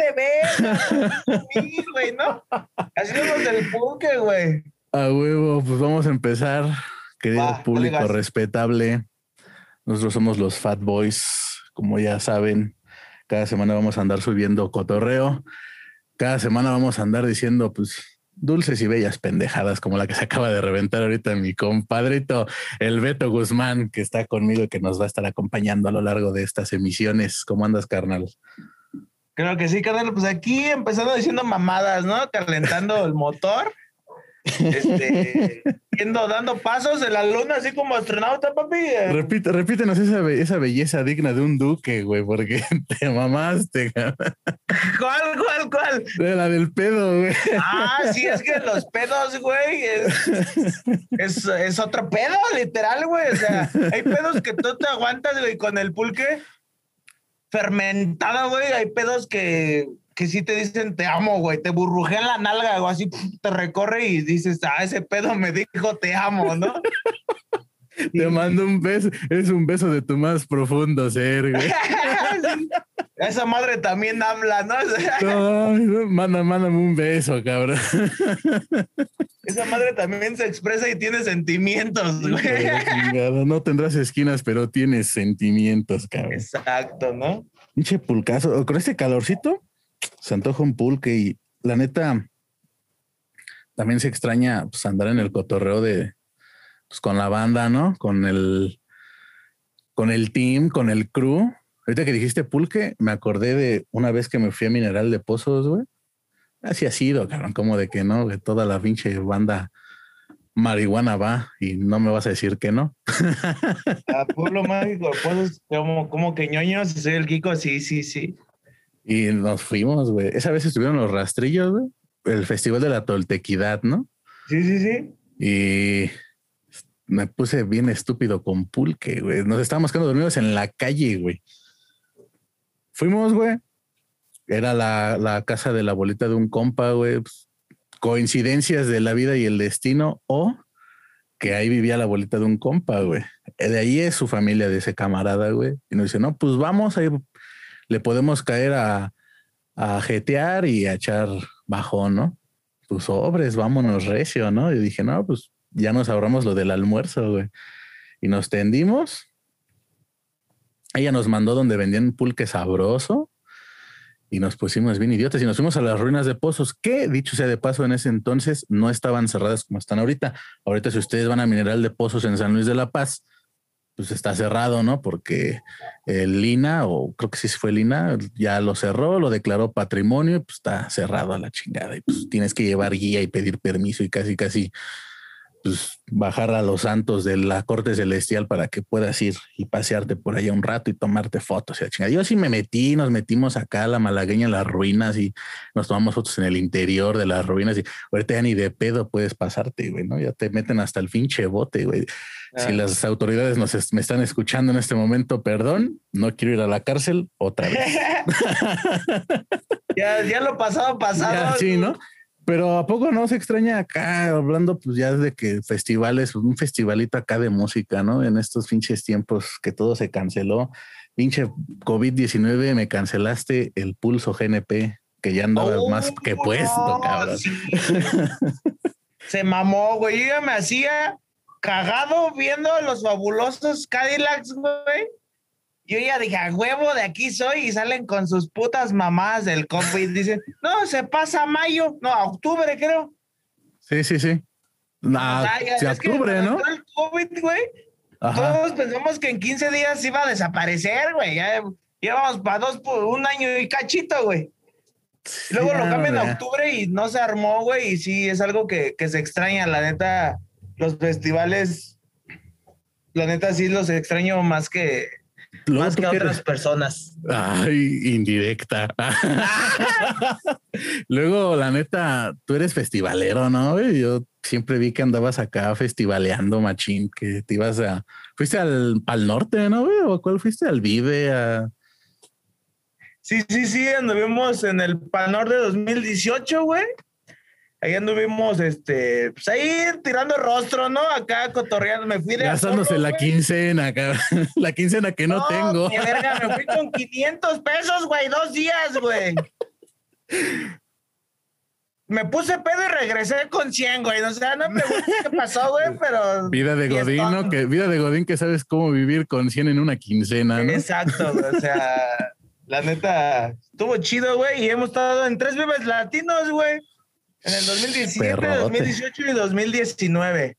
de ver, güey, ¿no? Así somos del pulque, güey. A huevo, pues vamos a empezar, querido público respetable. Nosotros somos los Fat Boys, como ya saben. Cada semana vamos a andar subiendo cotorreo. Cada semana vamos a andar diciendo, pues, dulces y bellas pendejadas como la que se acaba de reventar ahorita mi compadrito, el Beto Guzmán, que está conmigo y que nos va a estar acompañando a lo largo de estas emisiones. ¿Cómo andas, carnal? Creo que sí, carnal. Pues aquí empezando diciendo mamadas, ¿no? Calentando el motor este, yendo, dando pasos en la luna, así como astronauta, papi. Repite, repítenos esa, esa belleza digna de un duque, güey, porque te mamaste. ¿Cuál, cuál, cuál? De la del pedo, güey. Ah, sí, es que los pedos, güey, es, es, otro pedo, literal, güey. O sea, hay pedos que tú te aguantas, güey, con el pulque fermentado, güey. Hay pedos que que sí te dicen te amo, güey, te en la nalga o así te recorre y dices, ah, ese pedo me dijo te amo, ¿no? Te mando un beso, es un beso de tu más profundo ser, güey. Esa madre también habla, ¿no? no, manda, mándame un beso, cabrón. Esa madre también se expresa y tiene sentimientos, güey. No tendrás esquinas, pero tienes sentimientos, cabrón. Exacto, ¿no? Pinche pulcazo. Con este calorcito, se antoja un pulque y la neta también se extraña pues, andar en el cotorreo de pues, con la banda, ¿no? Con el con el team, con el crew. Ahorita que dijiste pulque, me acordé de una vez que me fui a Mineral de Pozos, güey. Así ha sido, cabrón, como de que no, que toda la pinche banda marihuana va y no me vas a decir que no. A Pueblo Mágico, Pozos, como, como que ñoño, si soy el Kiko, sí, sí, sí. Y nos fuimos, güey. Esa vez estuvieron los rastrillos, güey. El festival de la toltequidad, ¿no? Sí, sí, sí. Y me puse bien estúpido con pulque, güey. Nos estábamos quedando dormidos en la calle, güey. Fuimos, güey. Era la, la, casa de la abuelita de un compa, güey. Pues, coincidencias de la vida y el destino o que ahí vivía la abuelita de un compa, güey. De ahí es su familia de ese camarada, güey. Y nos dice, no, pues vamos, ahí le podemos caer a, a jetear y a echar bajón, ¿no? Pues sobres, vámonos recio, ¿no? Y dije, no, pues ya nos ahorramos lo del almuerzo, güey. Y nos tendimos. Ella nos mandó donde vendían pulque sabroso y nos pusimos bien idiotas y nos fuimos a las ruinas de pozos, que dicho sea de paso, en ese entonces no estaban cerradas como están ahorita. Ahorita, si ustedes van a Mineral de Pozos en San Luis de la Paz, pues está cerrado, ¿no? Porque el Lina, o creo que sí fue Lina, ya lo cerró, lo declaró patrimonio y pues está cerrado a la chingada. Y pues tienes que llevar guía y pedir permiso y casi, casi pues, bajar a los santos de la corte celestial para que puedas ir y pasearte por allá un rato y tomarte fotos. Y Yo sí me metí, nos metimos acá a la malagueña en las ruinas y nos tomamos fotos en el interior de las ruinas y ahorita ya ni de pedo puedes pasarte, güey, ¿no? Ya te meten hasta el finche bote, güey. Si ah. las autoridades nos me están escuchando en este momento, perdón, no quiero ir a la cárcel otra vez. ya, ya lo pasado, pasado. sí, ¿no? Pero ¿a poco no se extraña acá hablando pues ya de que festivales, un festivalito acá de música, ¿no? En estos pinches tiempos que todo se canceló. Pinche COVID-19 me cancelaste el pulso GNP, que ya andaba oh, más que puesto, cabrón. se mamó, güey. Yo me hacía cagado viendo los fabulosos Cadillacs, güey yo ya dije, a huevo, de aquí soy, y salen con sus putas mamás del COVID. Dicen, no, se pasa a mayo, no, a octubre, creo. Sí, sí, sí. No, sí, octubre, ¿no? El COVID, güey. Todos pensamos que en 15 días iba a desaparecer, güey. Ya llevamos para dos, un año y cachito, güey. luego lo cambian a octubre y no se armó, güey. Y sí, es algo que, que se extraña, la neta. Los festivales, la neta, sí los extraño más que, más que otras personas. Ay, indirecta. Luego, la neta, tú eres festivalero, ¿no? Yo siempre vi que andabas acá festivaleando, machín, que te ibas a... Fuiste al, al norte, ¿no? ¿O cuál fuiste? Al Vive, a... Sí, sí, sí, anduvimos en el Pal Norte 2018, güey. Ahí anduvimos, este, pues ahí tirando rostro, ¿no? Acá cotorreando, me fui de. Gastándose la quincena, acá. la quincena que no, tengo. Mi verga, me fui con 500 pesos, güey, dos días, güey. me puse pedo y regresé con 100, güey. O sea, no me preguntes qué pasó, güey, pero. Vida de Godín, Que, vida de Godín que sabes cómo vivir con 100 en una quincena, ¿no? Exacto, güey. O sea, la neta, estuvo chido, güey. Y hemos estado en tres vives latinos, güey. En el 2017, 2018 y 2019.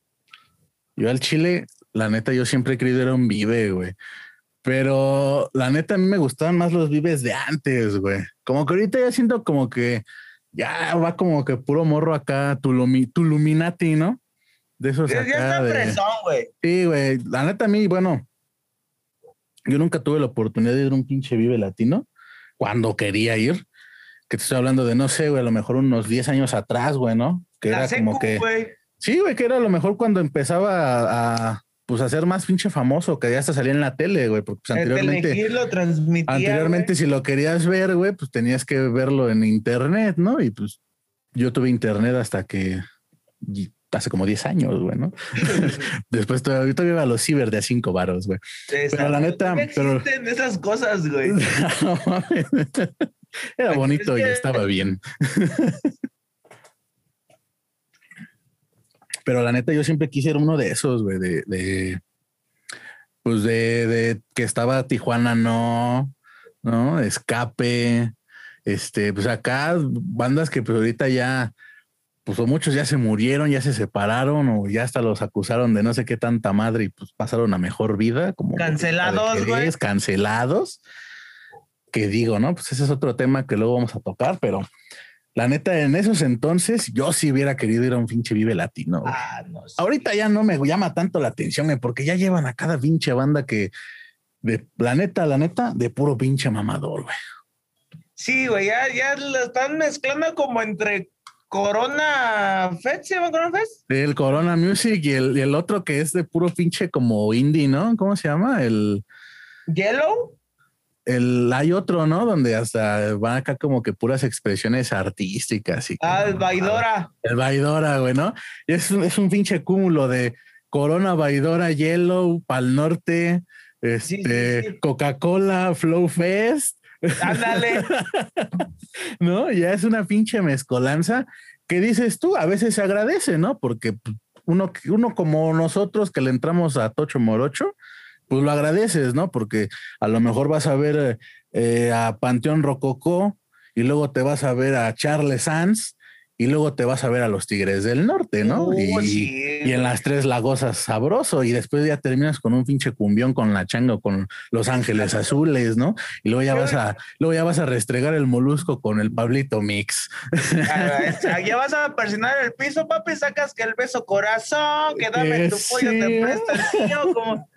Yo al Chile, la neta, yo siempre he querido era un vive, güey. Pero la neta, a mí me gustaban más los vives de antes, güey. Como que ahorita ya siento como que ya va como que puro morro acá, tu, Luminati, ¿no? De esos ya, acá. Ya está güey. Sí, güey. La neta, a mí, bueno, yo nunca tuve la oportunidad de ir a un pinche Vive Latino cuando quería ir. Que te estoy hablando de, no sé, güey, a lo mejor unos 10 años atrás, güey, ¿no? Que era como que. Sí, güey, que era a lo mejor cuando empezaba a, pues a ser más pinche famoso, que ya hasta salía en la tele, güey, porque pues, anteriormente. lo transmitía, anteriormente, si lo querías ver, güey, pues tenías que verlo en internet, ¿no? Y pues yo tuve internet hasta que hace como 10 años, güey, ¿no? Después todavía, todavía iba a los ciber de a 5 varos, güey. Pero la neta. pero... existen esas cosas, güey. Era bonito y estaba bien. Pero la neta, yo siempre quise ser uno de esos, güey, de, de, pues de, de, que estaba Tijuana, no, no, escape, este, pues acá bandas que pues ahorita ya, pues o muchos ya se murieron, ya se separaron o ya hasta los acusaron de no sé qué tanta madre y pues pasaron a mejor vida, como cancelados, güey. Cancelados. Que digo, ¿no? Pues ese es otro tema que luego vamos a tocar, pero la neta, en esos entonces, yo sí hubiera querido ir a un pinche Vive Latino. Ah, Ahorita ya no me llama tanto la atención, porque ya llevan a cada pinche banda que, de la neta, la neta, de puro pinche mamador, güey. Sí, güey, ya, ya lo están mezclando como entre Corona Fest, ¿se llama Corona Fest? El Corona Music y el, y el otro que es de puro pinche como indie, ¿no? ¿Cómo se llama? El... Yellow el, hay otro, ¿no? Donde hasta van acá como que puras expresiones artísticas. Y ah, el Vaidora. El Vaidora, güey, ¿no? es, es un pinche cúmulo de Corona, Vaidora, Yellow, Pal Norte, este, Coca-Cola, Flow Fest. Ándale. ¿No? Ya es una pinche mezcolanza que dices tú, a veces se agradece, ¿no? Porque uno, uno como nosotros que le entramos a Tocho Morocho, pues lo agradeces, ¿no? Porque a lo mejor vas a ver eh, a Panteón Rococó y luego te vas a ver a Charles Sanz y luego te vas a ver a los Tigres del Norte, ¿no? Y, en las tres lagosas sabroso y después ya terminas con un pinche cumbión con la changa con Los Ángeles Azules, ¿no? Y luego ya vas a luego ya vas a restregar el molusco con el Pablito Mix. ya vas a persinar el piso, papi, sacas que el beso corazón, que dame tu pollo, te presta el tío, como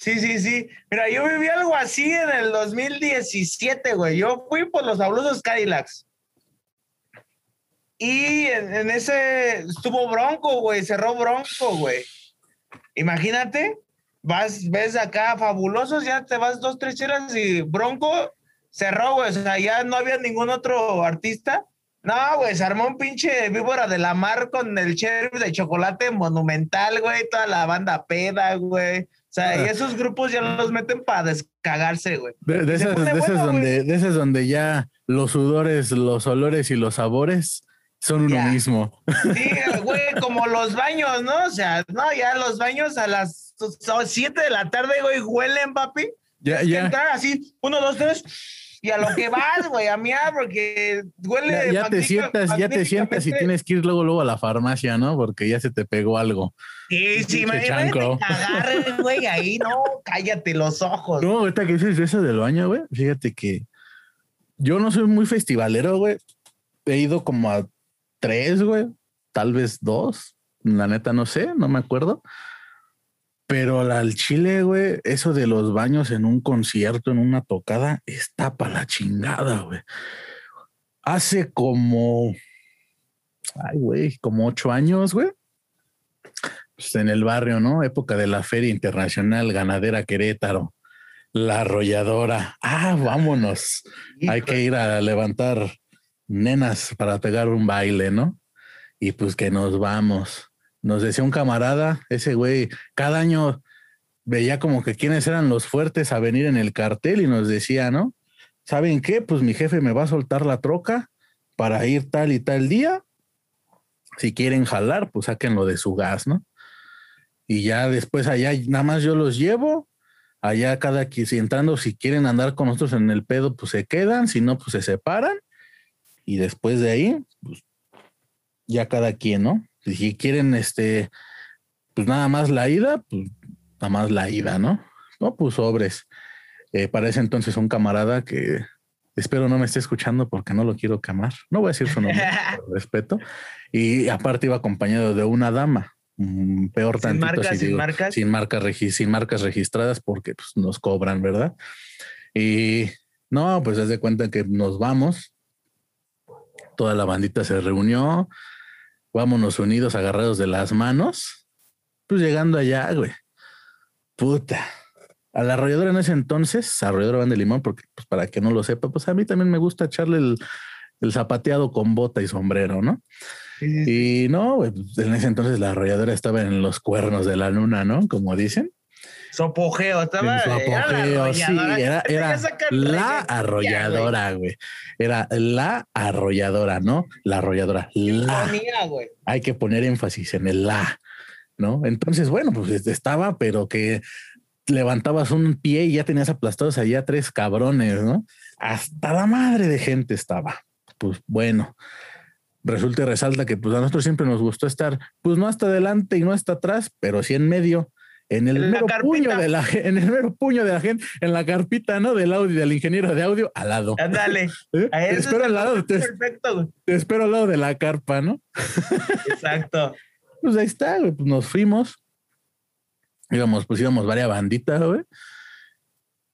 Sí, sí, sí. Mira, yo viví algo así en el 2017, güey. Yo fui por los fabulosos Cadillacs. Y en, ese estuvo Bronco, güey. Cerró Bronco, güey. Imagínate, vas, ves acá fabulosos, ya te vas dos, tres chelas y Bronco cerró, güey. O sea, ya no había ningún otro artista. No, güey, se armó un pinche víbora de la mar con el sheriff de chocolate monumental, güey. Toda la banda peda, güey. O sea, y ah. esos grupos ya los meten para descagarse, güey. De, esas, donde, de esas donde ya los sudores, los olores y los sabores son uno mismo. Sí, güey, como los baños, ¿no? O sea, no, ya los baños a las 7 de la tarde, güey, huelen, papi. Ya, ya. Entrar así, uno, dos, tres y a lo que vas, güey, a mí, porque huele. Ya, te sientas, ya te sientas y tienes que ir luego, luego a la farmacia, ¿no? Porque ya se te pegó algo. Sí, sí, me agarren, güey, ahí, no, cállate los ojos. No, ahorita que dices eso del baño, güey, fíjate que yo no soy muy festivalero, güey. He ido como a tres, güey, tal vez dos. La neta, no sé, no me acuerdo. Pero al chile, güey, eso de los baños en un concierto, en una tocada, está para la chingada, güey. Hace como, ay, güey, como ocho años, güey. Pues en el barrio, ¿no? Época de la Feria Internacional Ganadera Querétaro, la arrolladora. Ah, vámonos. Hay que ir a levantar nenas para pegar un baile, ¿no? Y pues que nos vamos nos decía un camarada, ese güey, cada año veía como que quiénes eran los fuertes a venir en el cartel y nos decía, ¿no? ¿Saben qué? Pues mi jefe me va a soltar la troca para ir tal y tal día. Si quieren jalar, pues sáquenlo de su gas, ¿no? Y ya después allá nada más yo los llevo. Allá cada quien, si entrando, si quieren andar con nosotros en el pedo, pues se quedan, si no, pues se separan. Y después de ahí, pues ya cada quien, ¿no? Si quieren, este, pues nada más la ida, pues nada más la ida, ¿no? No, pues sobres. Eh, para ese entonces un camarada que espero no me esté escuchando porque no lo quiero quemar. No voy a decir su nombre, respeto. Y aparte iba acompañado de una dama. Mm, peor sin Marcas, sin marcas. Sin marcas, sin marcas registradas porque pues, nos cobran, ¿verdad? Y no, pues haz de cuenta que nos vamos. Toda la bandita se reunió. Vámonos unidos, agarrados de las manos. Pues llegando allá, güey. Puta a la arrolladora en ese entonces, arrolladora Van de Limón, porque pues para que no lo sepa, pues a mí también me gusta echarle el, zapateado con bota y sombrero, ¿no? Y no, pues, en ese entonces la arrolladora estaba en los cuernos de la luna, ¿no? Como dicen. Su apogeo, estaba. Su apogeo, sí, era, la arrolladora, güey. Era la arrolladora, ¿no? La arrolladora. La. Hay que poner énfasis en el la, ¿no? Entonces, bueno, pues estaba, pero que levantabas un pie y ya tenías aplastados allá tres cabrones, ¿no? Hasta la madre de gente estaba. Pues bueno, resulta y resalta que pues a nosotros siempre nos gustó estar, pues no hasta adelante y no hasta atrás, pero sí en medio, en el mero puño de la en el mero puño de la gente, en la carpita, ¿no? Del audio, del ingeniero de audio, al lado. Ándale. ¿Eh? Te espero al lado, te, perfecto, te espero al lado de la carpa, ¿no? Exacto. pues ahí está, Pues nos fuimos íbamos, pues íbamos varias banditas, güey.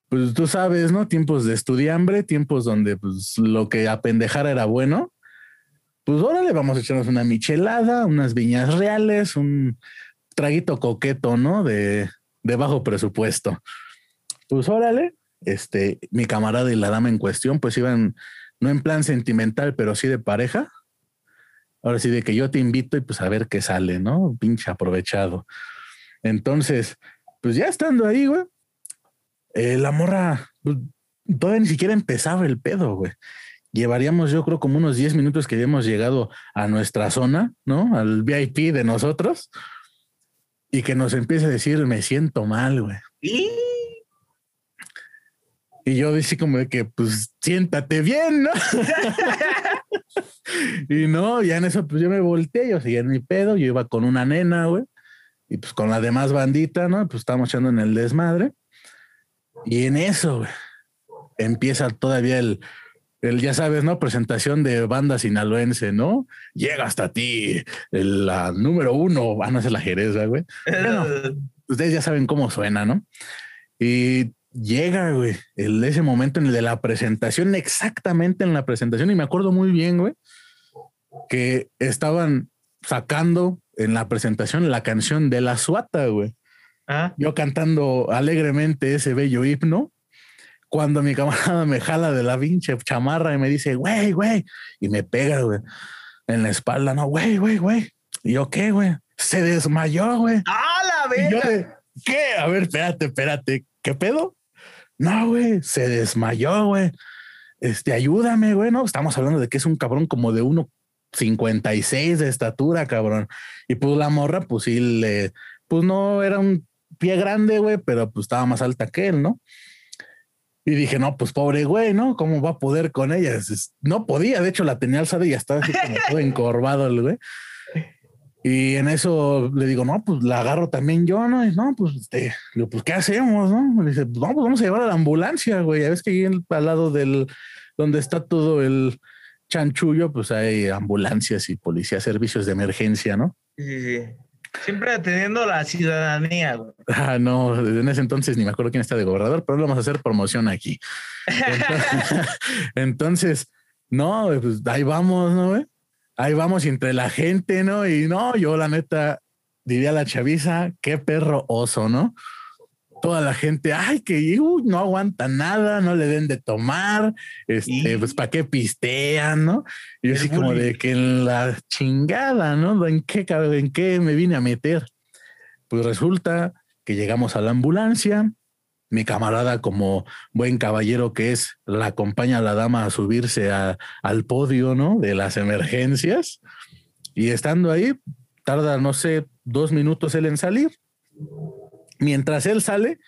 Pues tú sabes, ¿no? Tiempos de estudiambre, tiempos donde pues lo que apendejara era bueno. Pues órale, vamos a echarnos una michelada, unas viñas reales, un traguito coqueto, ¿no? De, bajo presupuesto. Pues órale, este, mi camarada y la dama en cuestión, pues iban, no en plan sentimental, pero sí de pareja. Ahora sí, de que yo te invito y pues a ver qué sale, ¿no? Pinche aprovechado. Entonces, pues ya estando ahí, güey, eh, la morra pues, todavía ni siquiera empezaba el pedo, güey. Llevaríamos, yo creo, como unos 10 minutos que habíamos llegado a nuestra zona, ¿no? Al VIP de nosotros. Y que nos empieza a decir, me siento mal, güey. ¿Y? yo dije como de que, pues, siéntate bien, ¿no? y no, ya en eso, pues yo me volteé, yo seguía en mi pedo, yo iba con una nena, güey y pues con la demás bandita, ¿no? Pues estábamos echando en el desmadre. Y en eso, empieza todavía el, el, ya sabes, ¿no? Presentación de banda sinaloense, ¿no? Llega hasta ti, la número uno, van a ser la Jerez, güey. Bueno, ustedes ya saben cómo suena, ¿no? Y llega, güey, el, ese momento en el de la presentación, exactamente en la presentación, y me acuerdo muy bien, güey, que estaban sacando en la presentación la canción de la suata, güey. Ah. Yo cantando alegremente ese bello himno. Cuando mi camarada me jala de la pinche chamarra y me dice, güey, güey, y me pega, güey, en la espalda, no, güey, güey, güey. Y yo, ¿qué, güey? Se desmayó, güey. ¡Ah, la verga! ¿Qué? A ver, espérate, espérate. ¿Qué pedo? No, güey, se desmayó, güey. Este, ayúdame, güey, no, estamos hablando de que es un cabrón como de uno 56 de estatura, cabrón. Y pues la morra, pues sí, le, pues no era un pie grande, güey, pero pues estaba más alta que él, ¿no? Y dije, no, pues pobre güey, ¿no? ¿Cómo va a poder con ella? No podía, de hecho la tenía alzada y ya estaba así como todo encorvado el güey. Y en eso le digo, no, pues la agarro también yo, ¿no? Y no, pues, este, pues, ¿qué hacemos, no? Me dice, pues vamos a llevar a la ambulancia, güey. Ya ves que ahí al lado del, donde está todo el, chanchullo, pues hay ambulancias y policía, servicios de emergencia, ¿no? Sí, sí. Siempre atendiendo la ciudadanía. Ah, no, en ese entonces ni me acuerdo quién está de gobernador, pero vamos a hacer promoción aquí. Entonces, no, pues ahí vamos, ¿no? Ahí vamos entre la gente, ¿no? Y no, yo la neta diría a la chaviza, qué perro oso, ¿no? Toda la gente, ay, que no aguanta nada, no le den de tomar, este, pues para qué pistean, ¿no? Y yo así como de que en la chingada, ¿no? ¿En qué, ¿En qué me vine a meter? Pues resulta que llegamos a la ambulancia, mi camarada, como buen caballero que es, la acompaña a la dama a subirse al podio, ¿no? De las emergencias. Y estando ahí, tarda, no sé, dos minutos él en salir. Mientras él sale,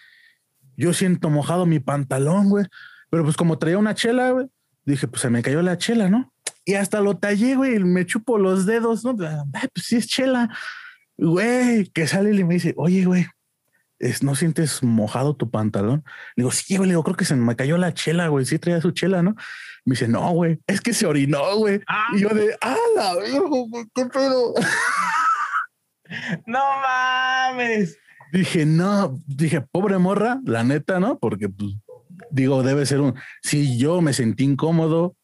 yo siento mojado mi pantalón, güey. Pero pues como traía una chela, güey, dije, pues se me cayó la chela, ¿no? Y hasta lo tallé, güey, me chupo los dedos, ¿no? Ay, pues sí es chela. Güey, que sale y me dice, oye, güey, ¿no sientes mojado tu pantalón? Le digo, sí, güey, le digo, creo que se me cayó la chela, güey, sí traía su chela, ¿no? Me dice, no, güey, es que se orinó, güey. Ah. Y yo de, ah, la qué pedo. No mames. Dije, no, dije, pobre morra, la neta, ¿no? Porque, pues, digo, debe ser un, si yo me sentí incómodo,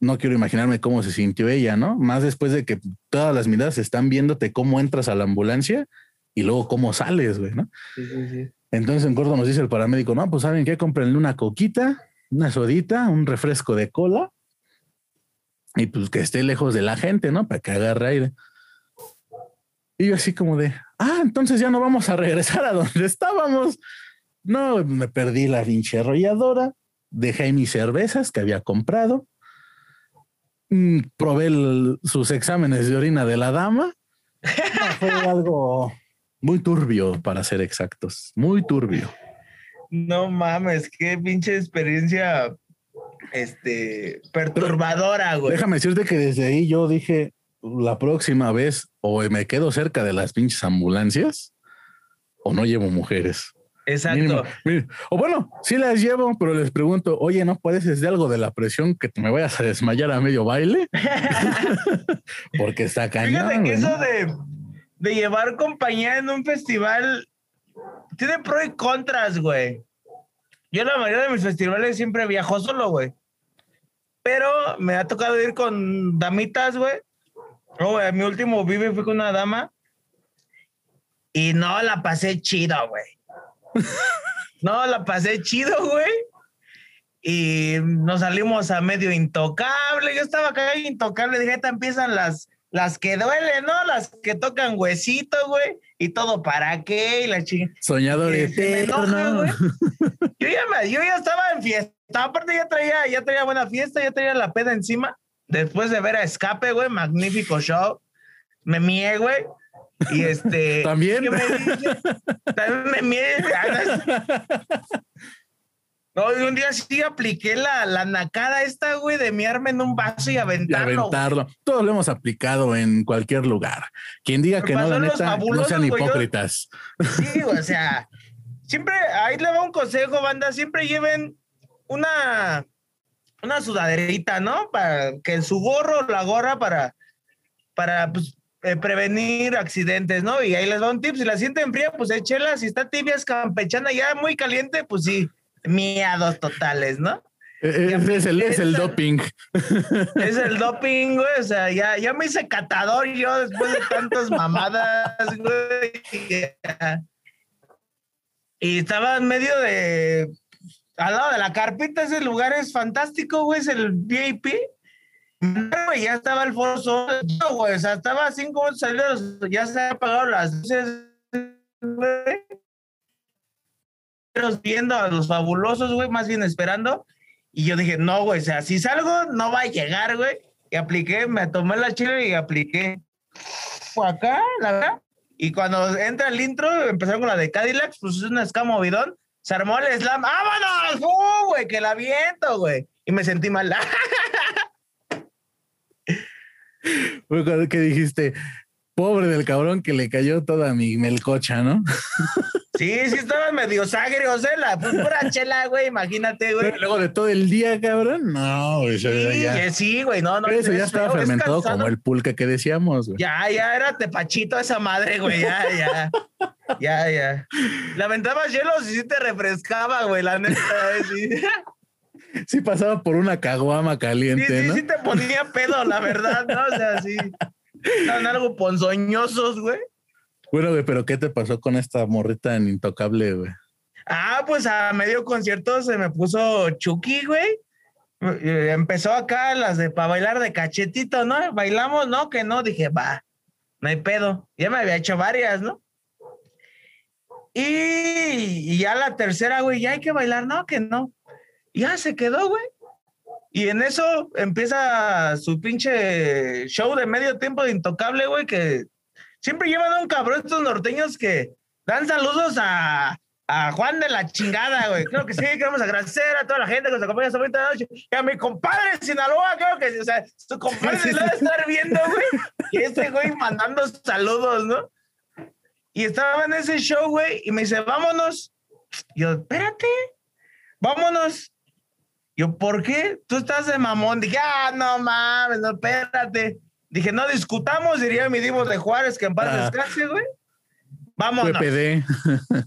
no quiero imaginarme cómo se sintió ella, ¿no? Más después de que todas las miradas están viéndote cómo entras a la ambulancia y luego cómo sales, güey, ¿no? Sí, sí, sí. Entonces en corto nos dice el paramédico, no, pues saben qué, comprenle una coquita, una sodita, un refresco de cola y pues que esté lejos de la gente, ¿no? Para que agarre aire. Y yo así como de, ah, entonces ya no vamos a regresar a donde estábamos. No, me perdí la pinche arrolladora, dejé mis cervezas que había comprado, mm, probé sus exámenes de orina de la dama. fue algo muy turbio, para ser exactos. Muy turbio. No mames, qué pinche experiencia este perturbadora, güey. Déjame decirte que desde ahí yo dije la próxima vez o me quedo cerca de las pinches ambulancias o no llevo mujeres. Exacto. O bueno, sí las llevo, pero les pregunto, oye, ¿no puedes de algo de la presión que te me vayas a desmayar a medio baile? Porque está cañón. Fíjate que eso de de llevar compañía en un festival tiene pros y contras, güey. Yo la mayoría de mis festivales siempre viajo solo, güey. Pero me ha tocado ir con damitas, güey. Oh, mi último vive fue con una dama. Y no la pasé chido, güey. no la pasé chido, güey. Y nos salimos a medio intocable. Yo estaba acá intocable. Dije, te empiezan las, las que duelen, ¿no? Las que tocan huesito, güey, y todo para qué, y la chingada. Soñador eterno. yo, ya yo ya estaba en fiesta, aparte ya traía, ya traía buena fiesta, ya traía la peda encima, después de ver a Escape, güey, magnífico show, me mié, güey, y este... ¿También? Me También me mié. No, un día sí apliqué la, la nacada esta, güey, de miarme en un vaso y aventarlo. Y aventarlo. Todos lo hemos aplicado en cualquier lugar. Quien diga que no, la neta, no sean hipócritas. sí, o sea, siempre, ahí le va un consejo, banda, siempre lleven una, una sudaderita, ¿no? Para que su gorro, la gorra, para, para pues, eh, prevenir accidentes, ¿no? Y ahí les va un tip, si la sienten fría, pues échela, si está tibia, es campechana, ya muy caliente, pues sí miados totales, ¿no? Eh, eh, es, el, es el doping. Es el doping, güey. O sea, ya, ya me hice catador yo después de tantas mamadas, güey. Y estaba en medio de. Al lado de la carpita, ese lugar es fantástico, güey. Es el VIP. Güey, ya estaba el foro solo, güey. O sea, estaba cinco minutos salidos, ya se había apagado las luces, güey viendo a los fabulosos, güey, más bien esperando. Y yo dije, no, güey, o sea, si salgo, no va a llegar, güey. Y apliqué, me tomé la chile y apliqué. Acá, la verdad. Y cuando entra el intro, empezaron con la de Cadillac, pues es un escamo bidón. Se armó el slam. ¡Vámonos! ¡Uh, güey! Que la viento, güey. Y me sentí mal. ¿Qué dijiste? Pobre del cabrón que le cayó toda mi melcocha, ¿no? Sí, sí, estaban medio sagrios, ¿eh? La pura chela, güey, imagínate, güey. Luego de todo el día, cabrón. No, güey. Sí, ya... sí, güey, no, no. eso ya estaba fermentado como el pulque que decíamos, güey. Ya, ya era tepachito esa madre, güey, ya, ya. ya, ya. Lamentabas hielos y sí te refrescaba, güey, la neta, eh, sí. Sí pasaba por una caguama caliente, sí, sí, ¿no? Sí, te ponía pedo, la verdad, ¿no? O sea, sí. Estaban algo ponzoñosos, güey. Bueno, güey, pero ¿qué te pasó con esta morrita en Intocable, güey? Ah, pues a medio concierto se me puso Chucky, güey. Empezó acá las de para bailar de cachetito, ¿no? Bailamos, ¿no? Que no, dije, va, no hay pedo. Ya me había hecho varias, ¿no? Y, ya la tercera, güey, ya hay que bailar, no, que no. Ya se quedó, güey. Y en eso empieza su pinche show de medio tiempo de intocable, güey, que siempre llevan a un cabrón estos norteños que dan saludos a, a Juan de la chingada, güey. Creo que sí, queremos agradecer a toda la gente que nos acompaña esta bonita noche. Y a mi compadre de Sinaloa, creo que, o sea, su compadre se debe estar viendo, güey. Y este güey mandando saludos, ¿no? Y estaba en ese show, güey, y me dice, vámonos. Yo, espérate, vámonos. Yo, ¿por qué? Tú estás de mamón. Dije, ah, no mames, no, espérate. Dije, no discutamos, diría mi Divo de Juárez, que en paz ah. descanse, güey. Vámonos. PPD.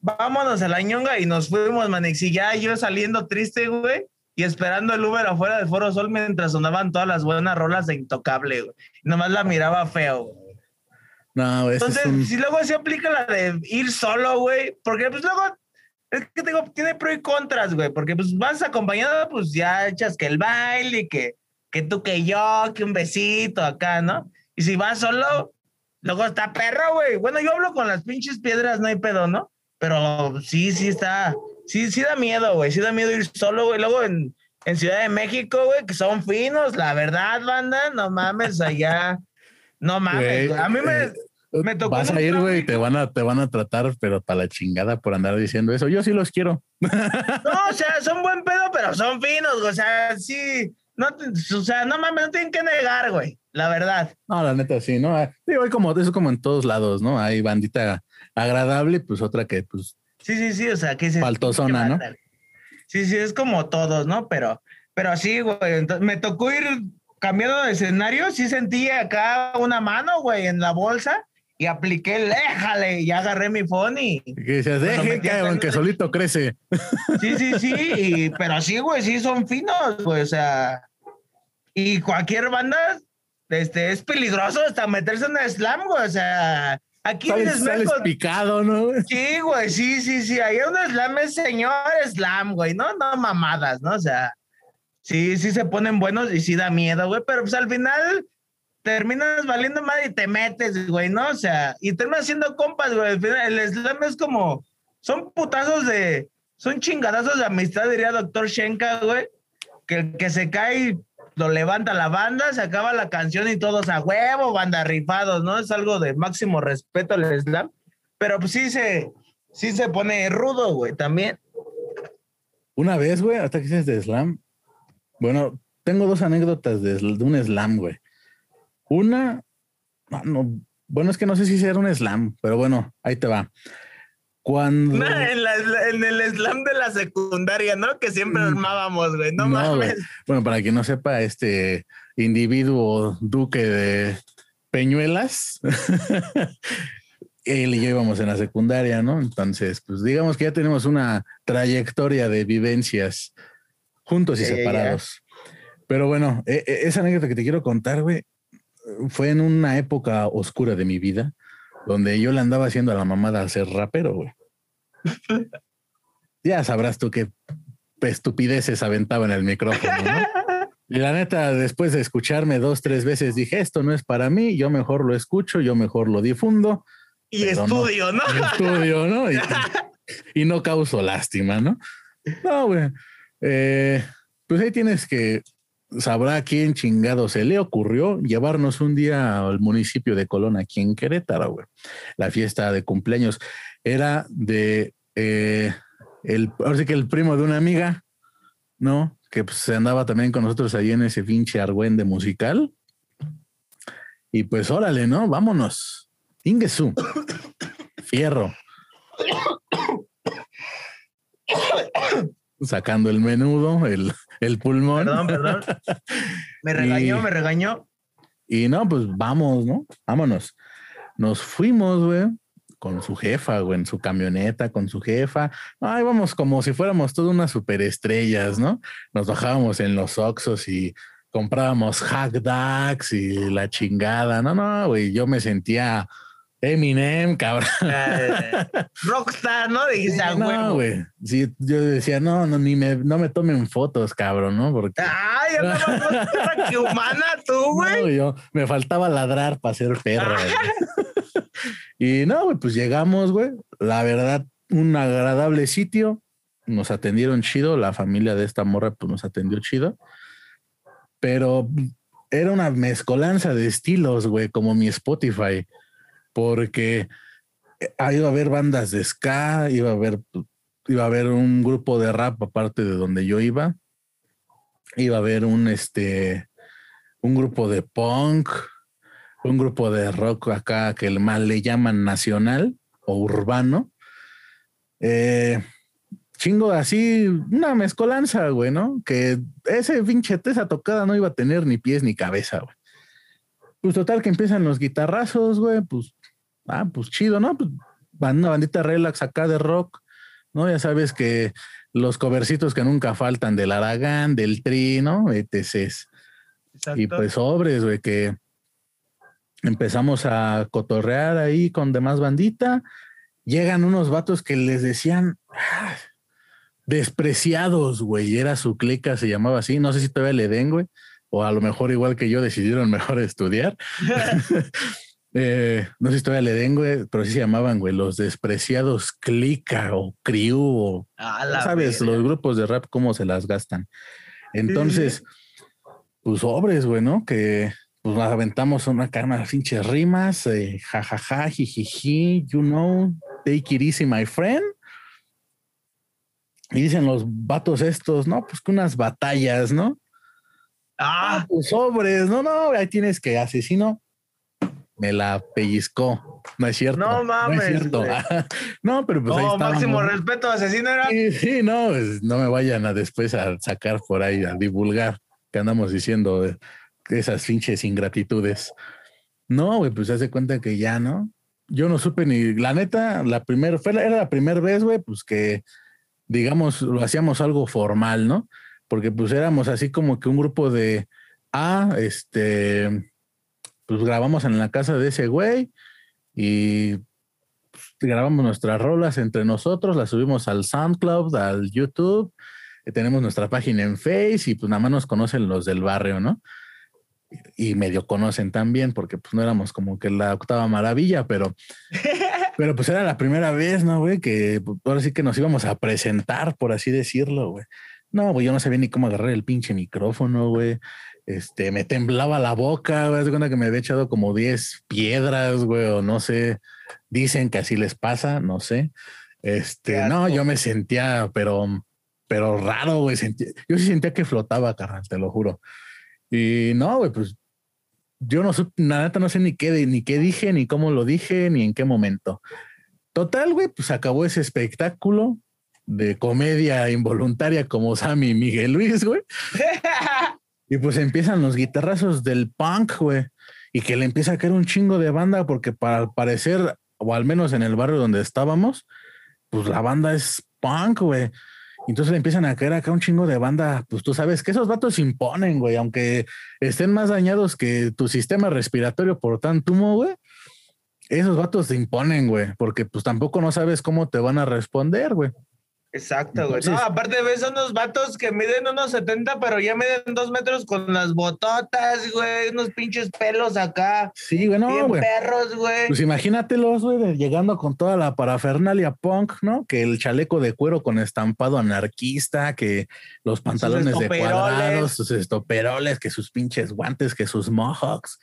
Vámonos a la ñonga y nos fuimos, Manix. Y ya yo saliendo triste, güey, y esperando el Uber afuera del Foro Sol mientras sonaban todas las buenas rolas de Intocable, güey. Nomás la miraba feo, güey. No, Entonces, si luego se aplica la de ir solo, güey, porque pues luego es que tengo, tiene pro y contras, güey, porque pues vas acompañado, pues ya echas que el baile, que, que tú que yo, que un besito acá, ¿no? Y si vas solo, luego está perro, güey. Bueno, yo hablo con las pinches piedras, no hay pedo, ¿no? Pero sí, sí está, sí, sí da miedo, güey, sí da miedo ir solo, güey. Luego en, en Ciudad de México, güey, que son finos, la verdad, banda, no mames, allá no mames, a mí me, eh, me tocó. Vas a ir, güey, y te van a, te van a tratar, pero para la chingada por andar diciendo eso. Yo sí los quiero. No, o sea, son buen pedo, pero son finos, o sea, sí. No, o sea, no mames, no tienen que negar, güey, la verdad. No, la neta, sí, ¿no? Digo, hay como, eso como en todos lados, ¿no? Hay bandita agradable, pues otra que, pues. Sí, sí, sí, o sea, que se. Faltosona, ¿no? Sí, sí, es como todos, ¿no? Pero, pero sí, güey, me tocó ir cambiando de escenario, sí sentí acá una mano, güey, en la bolsa y apliqué el déjale y agarré mi phone y. Que se deje, que solito crece. Sí, sí, sí, pero sí, güey, sí son finos, güey, o sea. Y cualquier banda este, es peligroso hasta meterse en el slam, güey, o sea. Aquí sales, sales picado, ¿no? Sí, güey, sí, sí, sí. Ahí un slam es señor slam, güey, no, no mamadas, ¿no? O sea. Sí, sí se ponen buenos y sí da miedo, güey, pero pues al final terminas valiendo mal y te metes, güey, ¿no? O sea, y terminas haciendo compas, güey. El slam es como, son putazos de, son chingadazos de amistad, diría doctor Shenka, güey, que el que se cae lo levanta la banda, se acaba la canción y todos a huevo, banda rifados, ¿no? Es algo de máximo respeto al slam, pero pues sí se, sí se pone rudo, güey, también. Una vez, güey, hasta que dices de slam, bueno, tengo dos anécdotas de, un slam, güey. Una, no, bueno, es que no sé si era un slam, pero bueno, ahí te va. Cuando. en, el slam de la secundaria, ¿no? Que siempre mm. armábamos, güey. No, mames. Bueno, para quien no sepa, este individuo duque de Peñuelas, él y yo íbamos en la secundaria, ¿no? Entonces, pues digamos que ya tenemos una trayectoria de vivencias juntos y separados. Pero bueno, e, e, esa anécdota que te quiero contar, güey, fue en una época oscura de mi vida, donde yo le andaba haciendo a la mamada a ser rapero, güey. ya sabrás tú qué estupideces aventaba en el micrófono, ¿no? Y la neta, después de escucharme dos, tres veces, dije, esto no es para mí, yo mejor lo escucho, yo mejor lo difundo. Y estudio, ¿no? estudio, ¿no? Y, y, no causo lástima, ¿no? No, güey. Eh, pues ahí tienes que sabrá quién chingado se le ocurrió llevarnos un día al municipio de Colón, aquí en Querétaro, güey. La fiesta de cumpleaños era de eh, el, ahora sí que el primo de una amiga, ¿no? Que pues, se andaba también con nosotros ahí en ese pinche argüende musical. Y pues órale, ¿no? Vámonos. Ingesu. Fierro sacando el menudo, el, el pulmón. Perdón, perdón. Me regañó, me regañó. Y no, pues vamos, ¿no? Vámonos. Nos fuimos, güey, con su jefa, güey, en su camioneta, con su jefa. Ay, vamos como si fuéramos todas unas superestrellas, ¿no? Nos bajábamos en los Oxos y comprábamos hack y la chingada. No, no, güey, yo me sentía Eminem, cabrón. rockstar, ¿no? Dijiste, no, güey. Sí, yo decía, no, no, ni me, no me tomen fotos, cabrón, ¿no? Porque. Ay, no que humana tú, güey. No, yo me faltaba ladrar para ser perro. Y no, güey, pues llegamos, güey. La verdad, un agradable sitio. Nos atendieron chido. La familia de esta morra, pues nos atendió chido. Pero era una mezcolanza de estilos, güey, como mi Spotify. Porque iba a haber bandas de ska, iba a haber, iba a haber un grupo de rap aparte de donde yo iba. Iba a haber un, este, un grupo de punk, un grupo de rock acá que el mal le llaman nacional o urbano. Eh, chingo así, una mezcolanza, güey, ¿no? Que ese pinche esa tocada no iba a tener ni pies ni cabeza, güey. Pues total que empiezan los guitarrazos, güey, pues, ah, pues chido, ¿no? Pues una bandita relax acá de rock, ¿no? Ya sabes que los covercitos que nunca faltan del Aragán, del Tri, ¿no? etc. Y pues sobres, güey, que empezamos a cotorrear ahí con demás bandita. Llegan unos vatos que les decían ah, despreciados, güey. Era su clica, se llamaba así. No sé si todavía le den, güey. O a lo mejor, igual que yo, decidieron mejor estudiar. Eh, no sé si todavía le den, güey, pero sí se llamaban, güey, los despreciados clica o criu o sabes, los grupos de rap, cómo se las gastan. Entonces, pues sobres, güey, ¿no? Que pues aventamos una cama pinches rimas, eh, jajaja, jijiji, you know, take it easy, my friend. Y dicen los vatos estos, ¿no? Pues que unas batallas, ¿no? Ah, pues sobres, no, no, ahí tienes que asesino me la pellizcó. No es cierto. No mames. No es cierto. no, pero pues no, máximo respeto, asesino era. Sí, sí, no, pues, no me vayan a después a sacar por ahí, a divulgar que andamos diciendo esas pinches ingratitudes. No, güey, pues se hace cuenta que ya, ¿no? Yo no supe ni, la neta, la primera, fue, era la primera vez, güey, pues que, digamos, lo hacíamos algo formal, ¿no? Porque pues éramos así como que un grupo de, ah, este, pues grabamos en la casa de ese güey y pues, grabamos nuestras rolas entre nosotros, las subimos al SoundCloud, al YouTube, eh, tenemos nuestra página en Face y pues nada más nos conocen los del barrio, ¿no? Y medio conocen también, porque pues no éramos como que la octava maravilla, pero, pero pues era la primera vez, ¿no, güey? Que pues, ahora sí que nos íbamos a presentar, por así decirlo, güey. No, güey, yo no sabía ni cómo agarrar el pinche micrófono, güey este, me temblaba la boca, güey, cuenta que me había echado como 10 piedras, güey, o no sé, dicen que así les pasa, no sé. Este, no, yo me sentía, pero, pero raro, güey, yo sí sentía que flotaba, carnal, te lo juro. Y no, güey, pues yo no sé, nada, no sé ni qué, ni qué dije, ni cómo lo dije, ni en qué momento. Total, güey, pues acabó ese espectáculo de comedia involuntaria como Sammy y Miguel Luis, güey. Y pues empiezan los guitarrazos del punk, güey. Y que le empieza a caer un chingo de banda porque para parecer, o al menos en el barrio donde estábamos, pues la banda es punk, güey. Entonces le empiezan a caer acá un chingo de banda. Pues tú sabes que esos vatos imponen, güey, aunque estén más dañados que tu sistema respiratorio por tanto humo, güey. Esos vatos te imponen, güey, porque pues tampoco no sabes cómo te van a responder, güey. Exacto, güey. no, aparte ves unos vatos que miden unos 70, pero ya miden dos metros con las bototas, güey, unos pinches pelos acá. Sí, güey, no, güey. perros, güey. Pues imagínatelos, güey, llegando con toda la parafernalia punk, ¿no? Que el chaleco de cuero con estampado anarquista, que los pantalones de cuadrados, sus estoperoles, que sus pinches guantes, que sus mohawks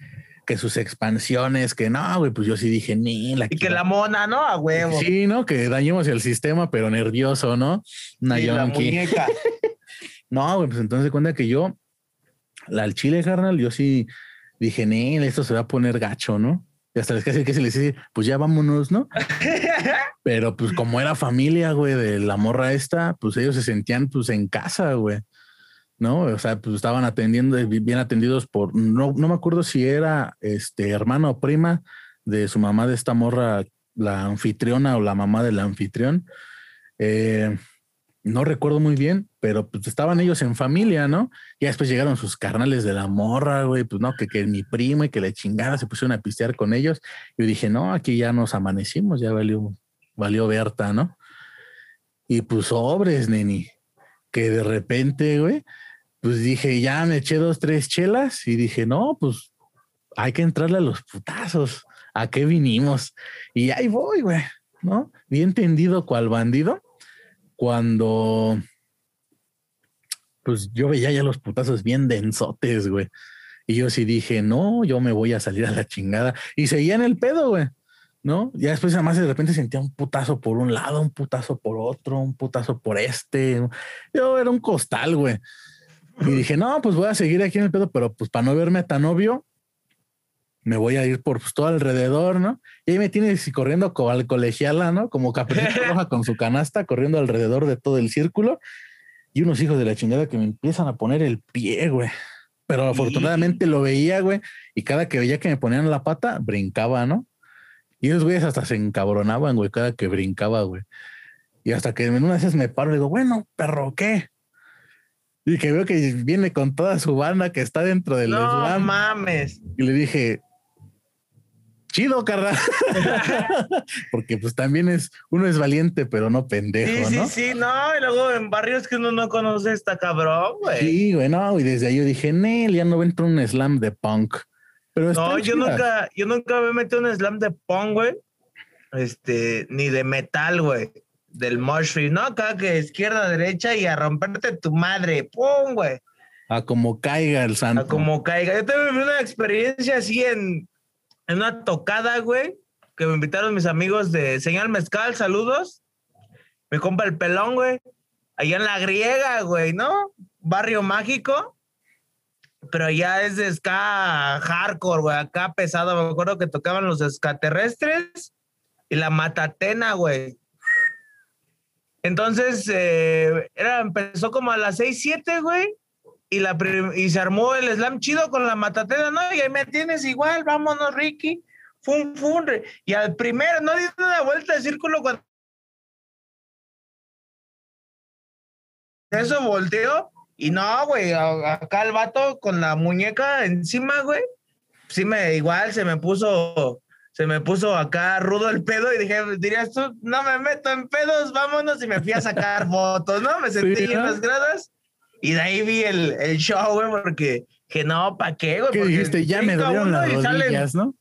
que sus expansiones, que no, güey, pues yo sí dije, ni la Y que la mona, ¿no? A huevo. Sí, ¿no? Que dañemos el sistema, pero nervioso, ¿no? Una la muñeca. no, güey, pues entonces cuenta que yo, la, al chile, carnal, yo sí dije, ni esto se va a poner gacho, ¿no? Y hasta les casi que se les dice, pues ya vámonos, ¿no? pero pues como era familia, güey, de la morra esta, pues ellos se sentían pues en casa, güey. ¿No? O sea, pues estaban atendiendo, bien atendidos por, no, no me acuerdo si era este hermano o prima de su mamá de esta morra, la anfitriona o la mamá del anfitrión. Eh, no recuerdo muy bien, pero pues estaban ellos en familia, ¿no? Y después llegaron sus carnales de la morra, güey, pues no, que, que mi primo y que le chingada se pusieron a pistear con ellos. Yo dije, no, aquí ya nos amanecimos, ya valió, valió Berta, ¿no? Y pues sobres, neni, que de repente, güey, pues dije, ya me eché dos, tres chelas y dije, no, pues hay que entrarle a los putazos. ¿A qué vinimos? Y ahí voy, güey, ¿no? Bien entendido cual bandido. Cuando, pues yo veía ya los putazos bien densotes, güey. Y yo sí dije, no, yo me voy a salir a la chingada. Y seguía en el pedo, güey. ¿No? Ya después además de repente sentía un putazo por un lado, un putazo por otro, un putazo por este. Yo era un costal, güey. Y dije, no, pues voy a seguir aquí en el pedo, pero pues para no verme tan obvio, me voy a ir por pues, todo alrededor, ¿no? Y ahí me tienes corriendo como al colegiala, ¿no? Como caperucita roja con su canasta, corriendo alrededor de todo el círculo. Y unos hijos de la chingada que me empiezan a poner el pie, güey. Pero afortunadamente lo veía, güey. Y cada que veía que me ponían la pata, brincaba, ¿no? Y esos güeyes hasta se encabronaban, güey, cada que brincaba, güey. Y hasta que en una vez me paro y digo, bueno, perro, ¿qué? Y que veo que viene con toda su banda que está dentro del no mames. Y le dije, chido, carnal. Porque pues también es, uno es valiente, pero no pendejo, sí, ¿no? Sí, sí, no, y luego en barrios que uno no conoce está cabrón, güey. Sí, güey, no, y desde ahí yo dije, Nel, ya no entrar un slam de punk. Pero no, yo nunca, yo nunca me metí un slam de punk, güey. Este, ni de metal, güey. Del mushroom, ¿no? Acá que izquierda, derecha y a romperte tu madre. ¡Pum, güey! A como caiga el santo. A como caiga. Yo tuve una experiencia así en, en una tocada, güey, que me invitaron mis amigos de Señal Mezcal, saludos. Me compra el pelón, güey. Allá en la griega, güey, ¿no? Barrio mágico. Pero ya es de ska hardcore, güey. Acá pesado. Me acuerdo que tocaban los extraterrestres y la matatena, güey. Entonces, eh, era, empezó como a las 6, 7, güey y, la y se armó el slam chido con la matatena, ¿no? Y ahí me tienes igual, vámonos, Ricky. Fum, fum. Y al primero, no dio una vuelta de círculo cuando. Eso volteó y no, güey, acá el vato con la muñeca encima, güey. Sí, me, igual se me puso, se me puso acá rudo el pedo y dije, dirías tú, no me meto en pedos, vámonos y me fui a sacar fotos, ¿no? Me sentí en las gradas y de ahí vi el, el show, güey, porque que no, ¿para qué, güey? ¿Qué dijiste? Ya me dolieron las rodillas, ¿no?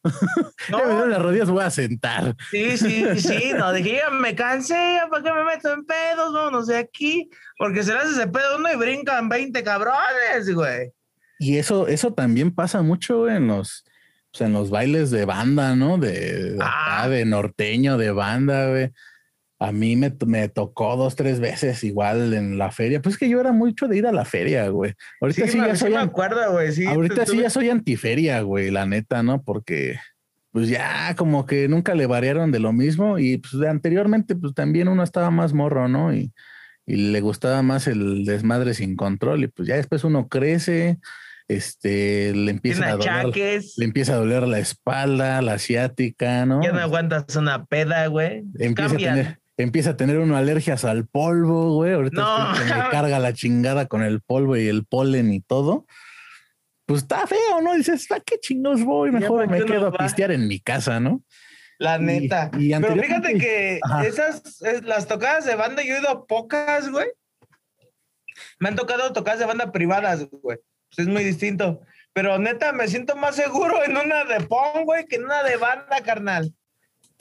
no. ya me dolieron las rodillas, voy a sentar. Sí, sí, sí, no, dije, ya me cansé, ¿para qué me meto en pedos? No, no sé, aquí, porque se le hace ese pedo uno y brincan 20 cabrones, güey. Y eso, eso también pasa mucho en los, pues, en los bailes de banda, ¿no? De, ah. de norteño, de banda, güey a mí me, me, tocó dos, tres veces igual en la feria. Pues que yo era mucho de ir a la feria, güey. Ahorita sí, ya soy. me acuerdo, güey. Sí, ahorita sí ya soy antiferia, güey, la neta, ¿no? Porque pues ya como que nunca le variaron de lo mismo y pues anteriormente pues también uno estaba más morro, ¿no? Y, y le gustaba más el desmadre sin control y pues ya después uno crece, este, le empieza a doler, le empieza a doler la espalda, la asiática, ¿no? Ya no aguantas una peda, güey. Empieza a tener, empieza a tener uno alergias al polvo, güey. Ahorita no. me carga la chingada con el polvo y el polen y todo. Pues está feo, ¿no? Dices, ¿a qué chingos voy? Mejor me quedo a pistear en mi casa, ¿no? La neta. Pero fíjate que esas, las tocadas de banda, yo he ido pocas, güey. Me han tocado tocadas de banda privadas, güey. Pues es muy distinto. Pero neta, me siento más seguro en una de pong, güey, que en una de banda, carnal.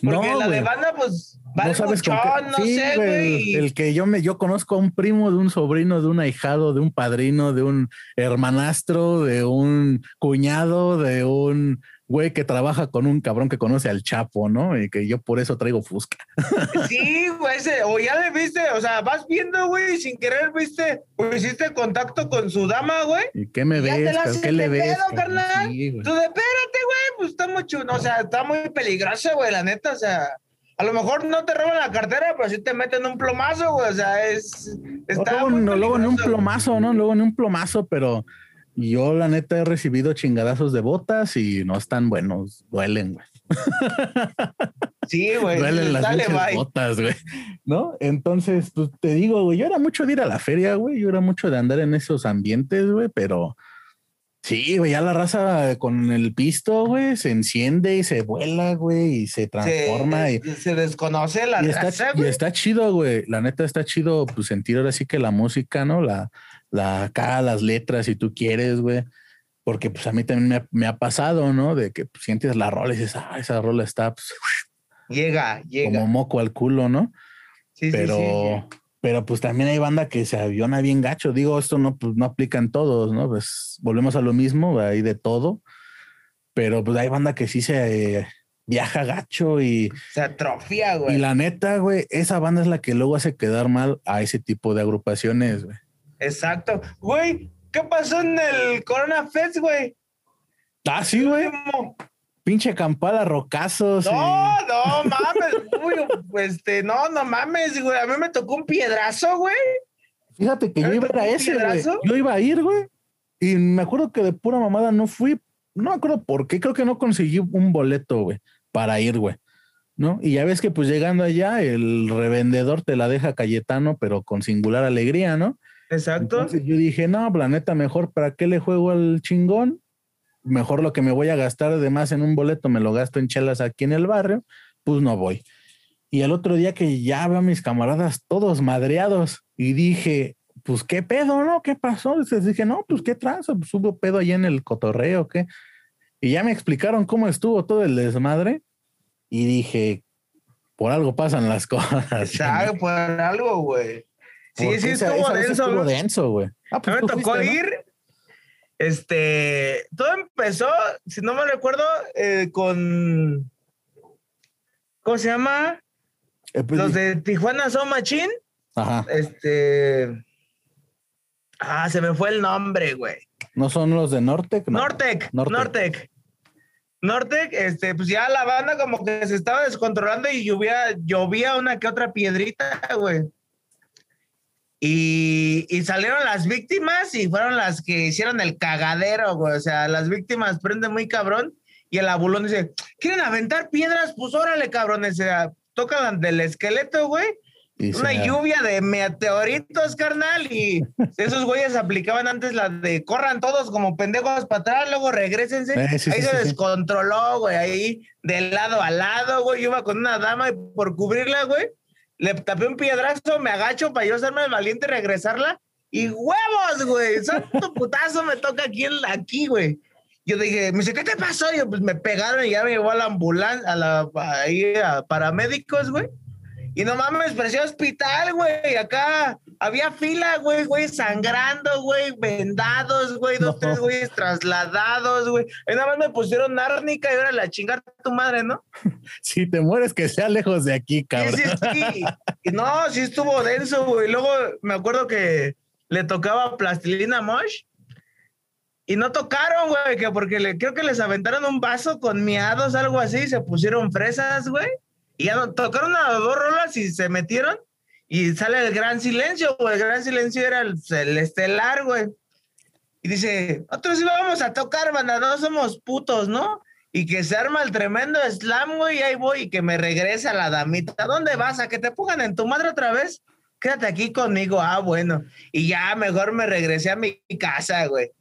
Porque la de banda, pues, vale no sabes con qué... no sé, güey. El, que yo me, yo conozco a un primo de un sobrino, de un ahijado, de un padrino, de un hermanastro, de un cuñado, de un güey que trabaja con un cabrón que conoce al Chapo, ¿no? Y que yo por eso traigo Fusca. Sí, güey, o ya le viste, o sea, vas viendo, güey, sin querer, viste, o hiciste contacto con su dama, güey. ¿Y qué me ves? ¿Qué le ves? Pedo, carnal. Sí, Tú de, espérate, güey, pues está mucho, o sea, está muy peligroso, güey, la neta, o sea. A lo mejor no te roban la cartera, pero sí te meten un plomazo, güey. O sea, es. Está luego, no, luego en un plomazo, ¿no? Luego en un plomazo, pero yo, la neta, he recibido chingadazos de botas y no están buenos, duelen, güey. Sí, güey. Duelen las botas, güey. ¿No? Entonces, pues te digo, güey, yo era mucho de ir a la feria, güey. Yo era mucho de andar en esos ambientes, güey, pero sí, güey, ya la raza con el pisto, güey, se enciende y se vuela, güey, y se transforma. y, se desconoce la y raza, Y está chido, güey. La neta está chido, pues sentir ahora sí que la música, ¿no? La la acá, las letras, si tú quieres, güey. porque pues a mí también me ha, pasado, ¿no? De que pues, sientes la rola y dices, ah, esa rola está pues, llega, llega. Como moco al culo, ¿no? Sí, pero, sí, pero pues también hay banda que se aviona bien gacho. Digo, esto no, pues, no aplica en todos, ¿no? Pues volvemos a lo mismo, hay de todo. Pero pues hay banda que sí se viaja gacho y. Se atrofia, güey. Y la neta, güey, esa banda es la que luego hace quedar mal a ese tipo de agrupaciones, güey. Exacto. Güey, ¿qué pasó en el Corona Fest, güey? Ah, sí, güey. Pinche campala, rocazos. No, no mames, güey. Este, no, no mames, güey. A mí me tocó un piedrazo, güey. Fíjate que yo iba a ese, güey. Yo iba a ir, güey. Y me acuerdo que de pura mamada no fui. No me acuerdo por qué. Creo que no conseguí un boleto, güey, para ir, güey. ¿no? Y ya ves que pues llegando allá, el revendedor te la deja Cayetano, pero con singular alegría, ¿no? Exacto. Entonces yo dije, no, planeta, mejor, ¿para qué le juego al chingón? Mejor lo que me voy a gastar de más en un boleto, me lo gasto en chelas aquí en el barrio, pues no voy. Y el otro día que ya veo a mis camaradas todos madreados y dije, pues qué pedo, ¿no? ¿Qué pasó? Entonces dije, no, pues qué trazo, pues hubo pedo allá en el cotorreo, ¿qué? Y ya me explicaron cómo estuvo todo el desmadre y dije, por algo pasan las cosas. ¿Sabes? Por algo, güey. Sí, sí, estuvo denso. Estuvo denso, güey. Ah, pues me tocó ir. Este, todo empezó, si no me recuerdo, eh, con. ¿Cómo se llama? Eh, pues, Los de Tijuana Son Machine. Ajá. Este. Ah, se me fue el nombre, güey. ¿No son los de Nortec? Nortec, Nortec. Nortec. este, pues ya la banda como que se estaba descontrolando y llovía, llovía una que otra piedrita, güey. Y, salieron las víctimas y fueron las que hicieron el cagadero, güey. O sea, las víctimas prenden muy cabrón y el abulón dice, ¿quieren aventar piedras? Pues órale, cabrones. O sea, tocan del esqueleto, güey. Una lluvia de meteoritos, carnal, y esos güeyes aplicaban antes la de corran todos como pendejos para atrás, luego regresense. Eh, ahí se descontroló, güey, ahí de lado a lado, güey. Yo iba con una dama y por cubrirla, güey, le tapé un piedrazo, me agacho para yo hacerme el valiente y regresarla. Y huevos, güey. Santo putazo me toca aquí, aquí, güey. Yo dije, me dice, ¿qué te pasó? Yo, pues me pegaron y ya me llevó a la ambulancia, a la, ahí a paramédicos, güey. Y no mames, parecía hospital, güey. Acá había fila, güey, güey, sangrando, güey, vendados, güey, dos, tres güeyes trasladados, güey. Y nada más me pusieron árnica y ahora la chingar tu madre, ¿no? Si te mueres, que sea lejos de aquí, cabrón. Sí, sí, sí. Y no, sí estuvo denso, güey. Luego me acuerdo que le tocaba plastilina mosh. Y no tocaron, güey, que porque le, creo que les aventaron un vaso con miados, algo así, y se pusieron fresas, güey. Y ya tocaron a dos rolas y se metieron y sale el gran silencio, güey. El gran silencio era el, estelar, güey. Y dice, nosotros íbamos a tocar, banda, no somos putos, ¿no? Y que se arma el tremendo slam, güey, y ahí voy, y que me regresa la damita. ¿Dónde vas? ¿A que te pongan en tu madre otra vez? Quédate aquí conmigo. Ah, bueno. Y ya mejor me regresé a mi casa, güey.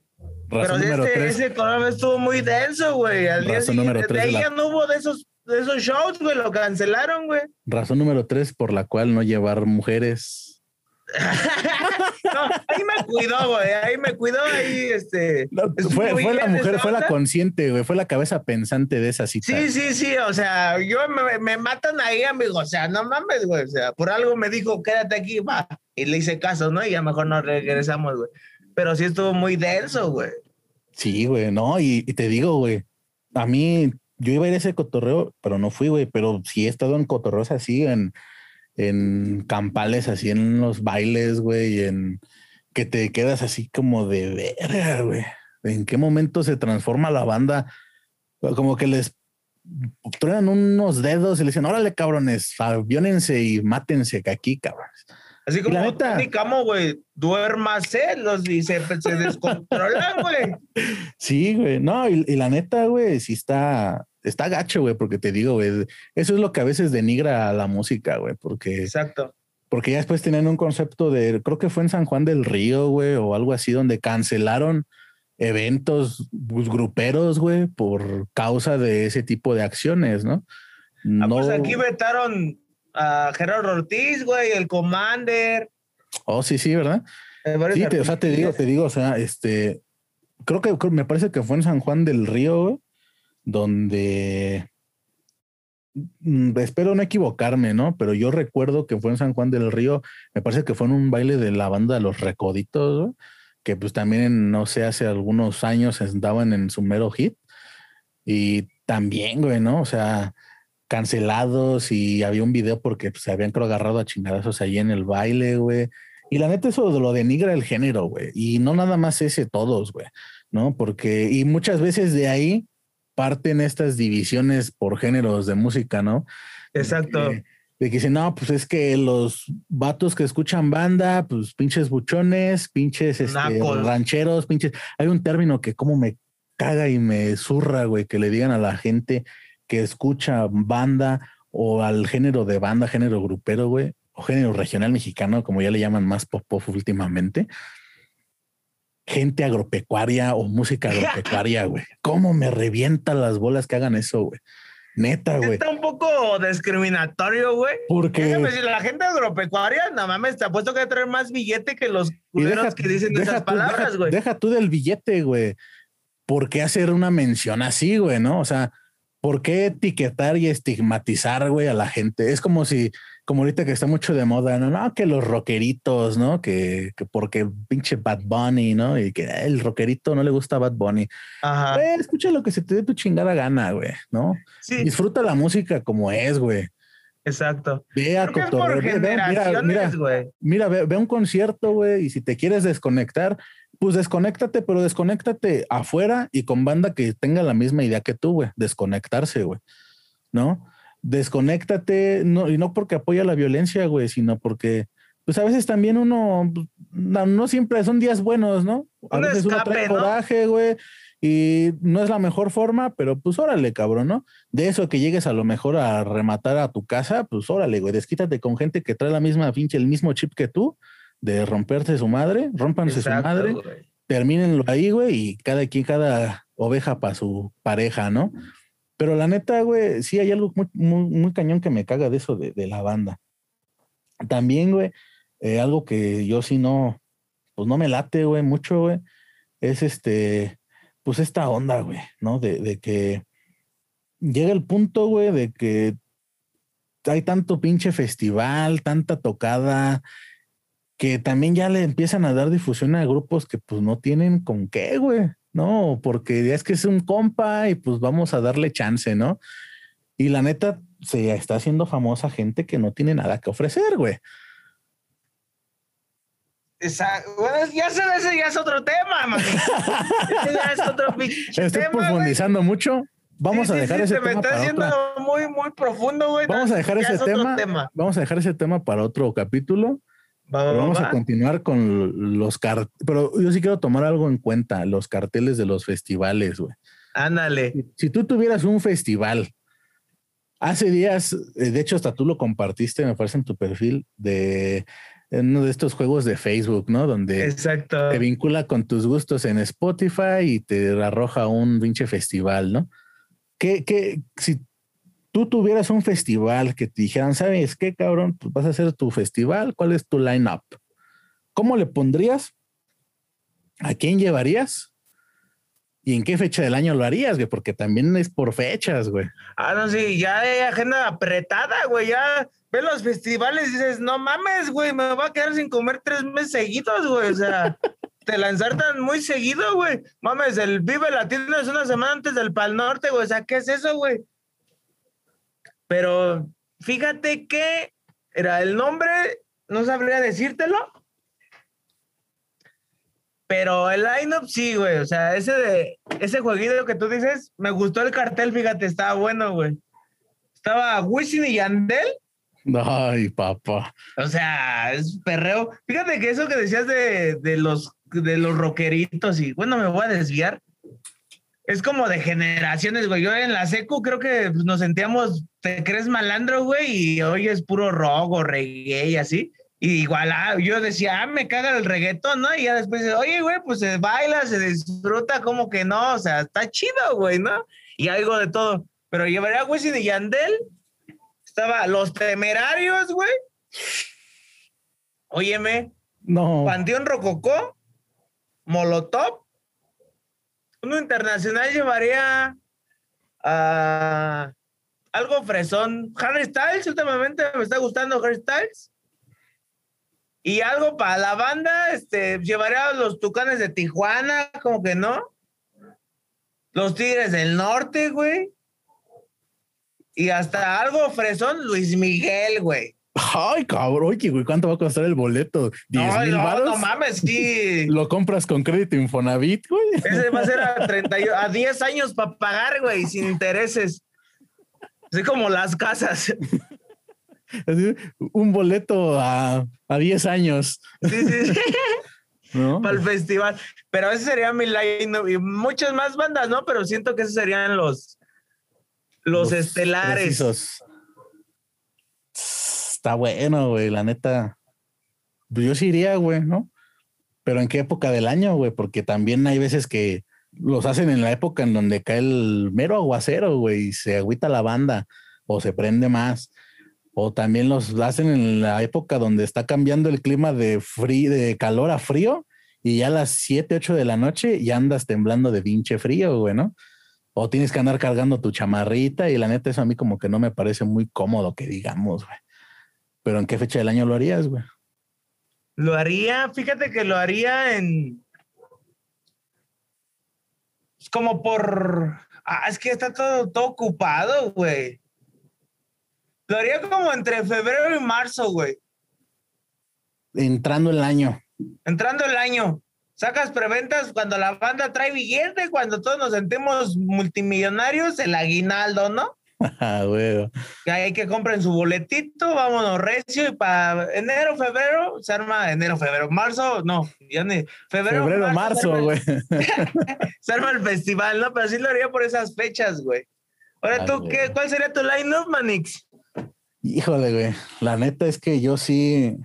Pero ese, ese estuvo muy denso, güey. Al día siguiente, de ahí ya no hubo de esos esos shows, güey, lo cancelaron, güey. Razón número tres por la cual no llevar mujeres. no, ahí me cuidó, güey. Ahí me cuidó, ahí este. fue, la mujer, fue la consciente, güey. Fue la cabeza pensante de esa cita. Sí, sí, sí. O sea, yo me, matan ahí, amigo. O sea, no mames, güey. O sea, por algo me dijo, quédate aquí, va. Y le hice caso, ¿no? Y ya mejor nos regresamos, güey. Pero sí estuvo muy denso, güey. Sí, güey, no. y te digo, güey. A mí yo iba a ir a ese cotorreo, pero no fui, güey. Pero sí he estado en cotorreos así, en, en campales, así en los bailes, güey, en que te quedas así como de verga, güey. ¿En qué momento se transforma la banda? Como que les truenan unos dedos y le dicen, órale, cabrones, aviónense y mátense aquí, cabrones. Así como neta, Camo, güey, duérmase, los dice, se, descontrolan, güey. Sí, güey, no, y, la neta, güey, sí está, está gacho, güey, porque te digo, güey, eso es lo que a veces denigra a la música, güey, porque. Exacto. Porque ya después tienen un concepto de, creo que fue en San Juan del Río, güey, o algo así, donde cancelaron eventos pues, gruperos, güey, por causa de ese tipo de acciones, ¿no? Ah, pues aquí vetaron a Gerardo Ortiz, güey, el Commander. Oh, sí, sí, ¿verdad? Sí, o sea, te digo, te digo, o sea, este, creo que me parece que fue en San Juan del Río, donde mm, espero no equivocarme, ¿no? Pero yo recuerdo que fue en San Juan del Río, me parece que fue en un baile de la banda Los Recoditos, que pues también, no sé, hace algunos años estaban en su mero hit. Y también, güey, ¿no? O sea, cancelados y había un video porque pues, se habían creo agarrado a chingadazos ahí en el baile, güey. Y la neta eso lo denigra el género, güey. Y no nada más ese todos, güey, ¿no? Porque, y muchas veces de ahí parten estas divisiones por géneros de música, ¿no? Exacto. De, que dicen, no, pues es que los vatos que escuchan banda, pues pinches buchones, pinches este, rancheros, pinches. Hay un término que como me caga y me zurra, güey, que le digan a la gente que escucha banda o al género de banda, género grupero, güey, o género regional mexicano, como ya le llaman más pop pop últimamente. Gente agropecuaria o música agropecuaria, güey. ¿Cómo me revientan las bolas que hagan eso, güey? Neta, güey. Está un poco discriminatorio, güey. Porque la gente agropecuaria, no mames, te apuesto que traer más billete que los culeros que dicen esas palabras, güey. Deja, deja, tú del billete, güey. ¿Por qué hacer una mención así, güey? ¿No? O sea, ¿por qué etiquetar y estigmatizar, güey, a la gente? Es como si, como ahorita que está mucho de moda, no, no, que los rockeritos, ¿no? Que, que porque pinche Bad Bunny, ¿no? Y que el rockerito no le gusta Bad Bunny. Ajá. escucha lo que se te dé tu chingada gana, güey, ¿no? Sí. Disfruta la música como es, güey. Exacto. Ve a Cotorreo. Mira, mira, mira, ve, ve un concierto, güey, y si te quieres desconectar, pues desconéctate, pero desconéctate afuera y con banda que tenga la misma idea que tú, güey. Desconectarse, güey. ¿No? Desconéctate, no, y no porque apoya la violencia, güey, sino porque, pues a veces también uno, no, siempre son días buenos, ¿no? A veces uno trae coraje, güey, y no es la mejor forma, pero pues órale, cabrón, ¿no? De eso que llegues a lo mejor a rematar a tu casa, pues órale, güey, desquítate con gente que trae la misma pinche, el mismo chip que tú de romperse su madre, rompanse su madre, termínenlo ahí, güey, y cada quien, cada oveja para su pareja, ¿no? Pero la neta, güey, sí hay algo muy, muy, cañón que me caga de eso de, la banda. También, güey, eh, algo que yo sí no, pues no me late, güey, mucho, güey, es este, pues esta onda, güey, ¿no? De, de que llega el punto, güey, de que hay tanto pinche festival, tanta tocada, que también ya le empiezan a dar difusión a grupos que pues no tienen con qué, güey, ¿no? Porque ya es que es un compa y pues vamos a darle chance, ¿no? Y la neta, se está haciendo famosa gente que no tiene nada que ofrecer, güey. Bueno, ya se ese ya es otro tema, man. ya es otro Estoy profundizando mucho. Vamos a dejar ese tema. Me está haciendo muy, muy profundo, güey. Vamos a dejar ese tema. Vamos a dejar ese tema para otro capítulo vamos a continuar con los carteles, pero yo sí quiero tomar algo en cuenta, los carteles de los festivales, güey. Ándale. Si, tú tuvieras un festival, hace días, eh, de hecho hasta tú lo compartiste, me parece en tu perfil, de uno de estos juegos de Facebook, ¿no? Donde Exacto. te vincula con tus gustos en Spotify y te arroja un pinche festival, ¿no? ¿Qué, qué, si tú tuvieras un festival que te dijeran, ¿sabes qué, cabrón? Pues vas a hacer tu festival, ¿cuál es tu line-up? ¿Cómo le pondrías? ¿A quién llevarías? ¿Y en qué fecha del año lo harías, güey? Porque también es por fechas, güey. Ah, no, sí, ya hay agenda apretada, güey. Ya ves los festivales y dices, no mames, güey, me voy a quedar sin comer tres meses seguidos, güey. O sea, te tan muy seguido, güey. Mames, el Vive Latino es una semana antes del Pal Norte, güey. O sea, ¿qué es eso, güey? Pero fíjate que era el nombre, no sabría decírtelo. Pero el lineup sí, güey. O sea, ese de ese jueguito que tú dices, me gustó el cartel, fíjate, estaba bueno, güey. Estaba Wisin y Yandel. Ay, papá. O sea, es perreo. Fíjate que eso que decías de, de los de los rockeritos y bueno, me voy a desviar es como de generaciones, güey. Yo en la secu creo que nos sentíamos, te crees malandro, güey, y hoy es puro rock o reggae y así. Y igual, ah, yo decía, ah, me caga el reggaetón, ¿no? Y ya después, oye, güey, pues se baila, se disfruta, como que no, o sea, está chido, güey, ¿no? Y algo de todo. Pero llevaría a Wisin y Yandel. Estaba Los Temerarios, güey. Óyeme. No. Panteón Rococó. Molotov uno internacional llevaría a algo fresón. Harry Styles, últimamente me está gustando Harry Styles. Y algo para la banda, este, llevaría a los Tucanes de Tijuana, como que no. Los Tigres del Norte, güey. Y hasta algo fresón, Luis Miguel, güey. Ay, cabrón, oye, güey, ¿cuánto va a costar el boleto? ¿10 no, no, no mames, sí. Lo compras con crédito Infonavit, güey. Ese va a ser a, 30, a 10 años para pagar, güey, sin intereses. Así como las casas. un boleto a, a 10 años. Sí, sí, sí. ¿No? Para el festival. Pero ese sería mi line y muchas más bandas, ¿no? Pero siento que esos serían los, los, estelares. Está bueno, güey, la neta. Pues yo sí iría, güey, ¿no? Pero en qué época del año, güey, porque también hay veces que los hacen en la época en donde cae el mero aguacero, güey, y se agüita la banda o se prende más. O también los hacen en la época donde está cambiando el clima de frío, de calor a frío, y ya a las 7, 8 de la noche ya andas temblando de pinche frío, güey, ¿no? O tienes que andar cargando tu chamarrita, y la neta, eso a mí como que no me parece muy cómodo que digamos, güey. Pero ¿en qué fecha del año lo harías, güey? Lo haría, fíjate que lo haría en. Es como por. Ah, es que está todo, todo ocupado, güey. Lo haría como entre febrero y marzo, güey. Entrando el año. Entrando el año. Sacas preventas cuando la banda trae billete, cuando todos nos sentimos multimillonarios, el aguinaldo, ¿no? Ah. Que hay que compren su boletito, vámonos recio y para enero, febrero, se arma enero, febrero, marzo, no, ya ni febrero. Febrero, marzo, güey. se arma el festival, ¿no? Pero sí lo haría por esas fechas, güey. Ahora ah, tú, ¿qué, ¿cuál sería tu line-up, Manix? Híjole, güey. La neta es que yo sí.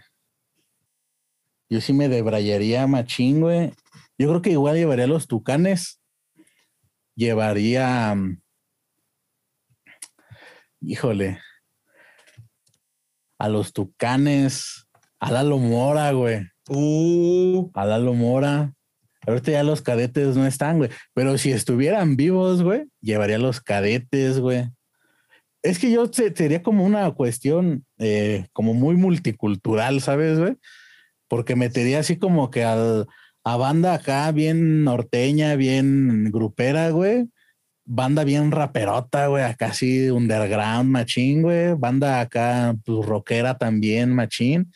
Yo sí me debrayaría machín, güey. Yo creo que igual llevaría los tucanes. Llevaría. Mm, híjole. A los tucanes. A Lalo Mora, güey. Uh. A Lalo Mora. Ahorita ya los cadetes no están, güey. Pero si estuvieran vivos, güey, llevaría los cadetes, güey. Es que yo sería como una cuestión eh, como muy multicultural, ¿sabes, güey? Porque metería así como que al, a banda acá bien norteña, bien grupera, güey. Banda bien raperota, güey, acá así underground, machín, güey. Banda acá, pues rockera también, machín.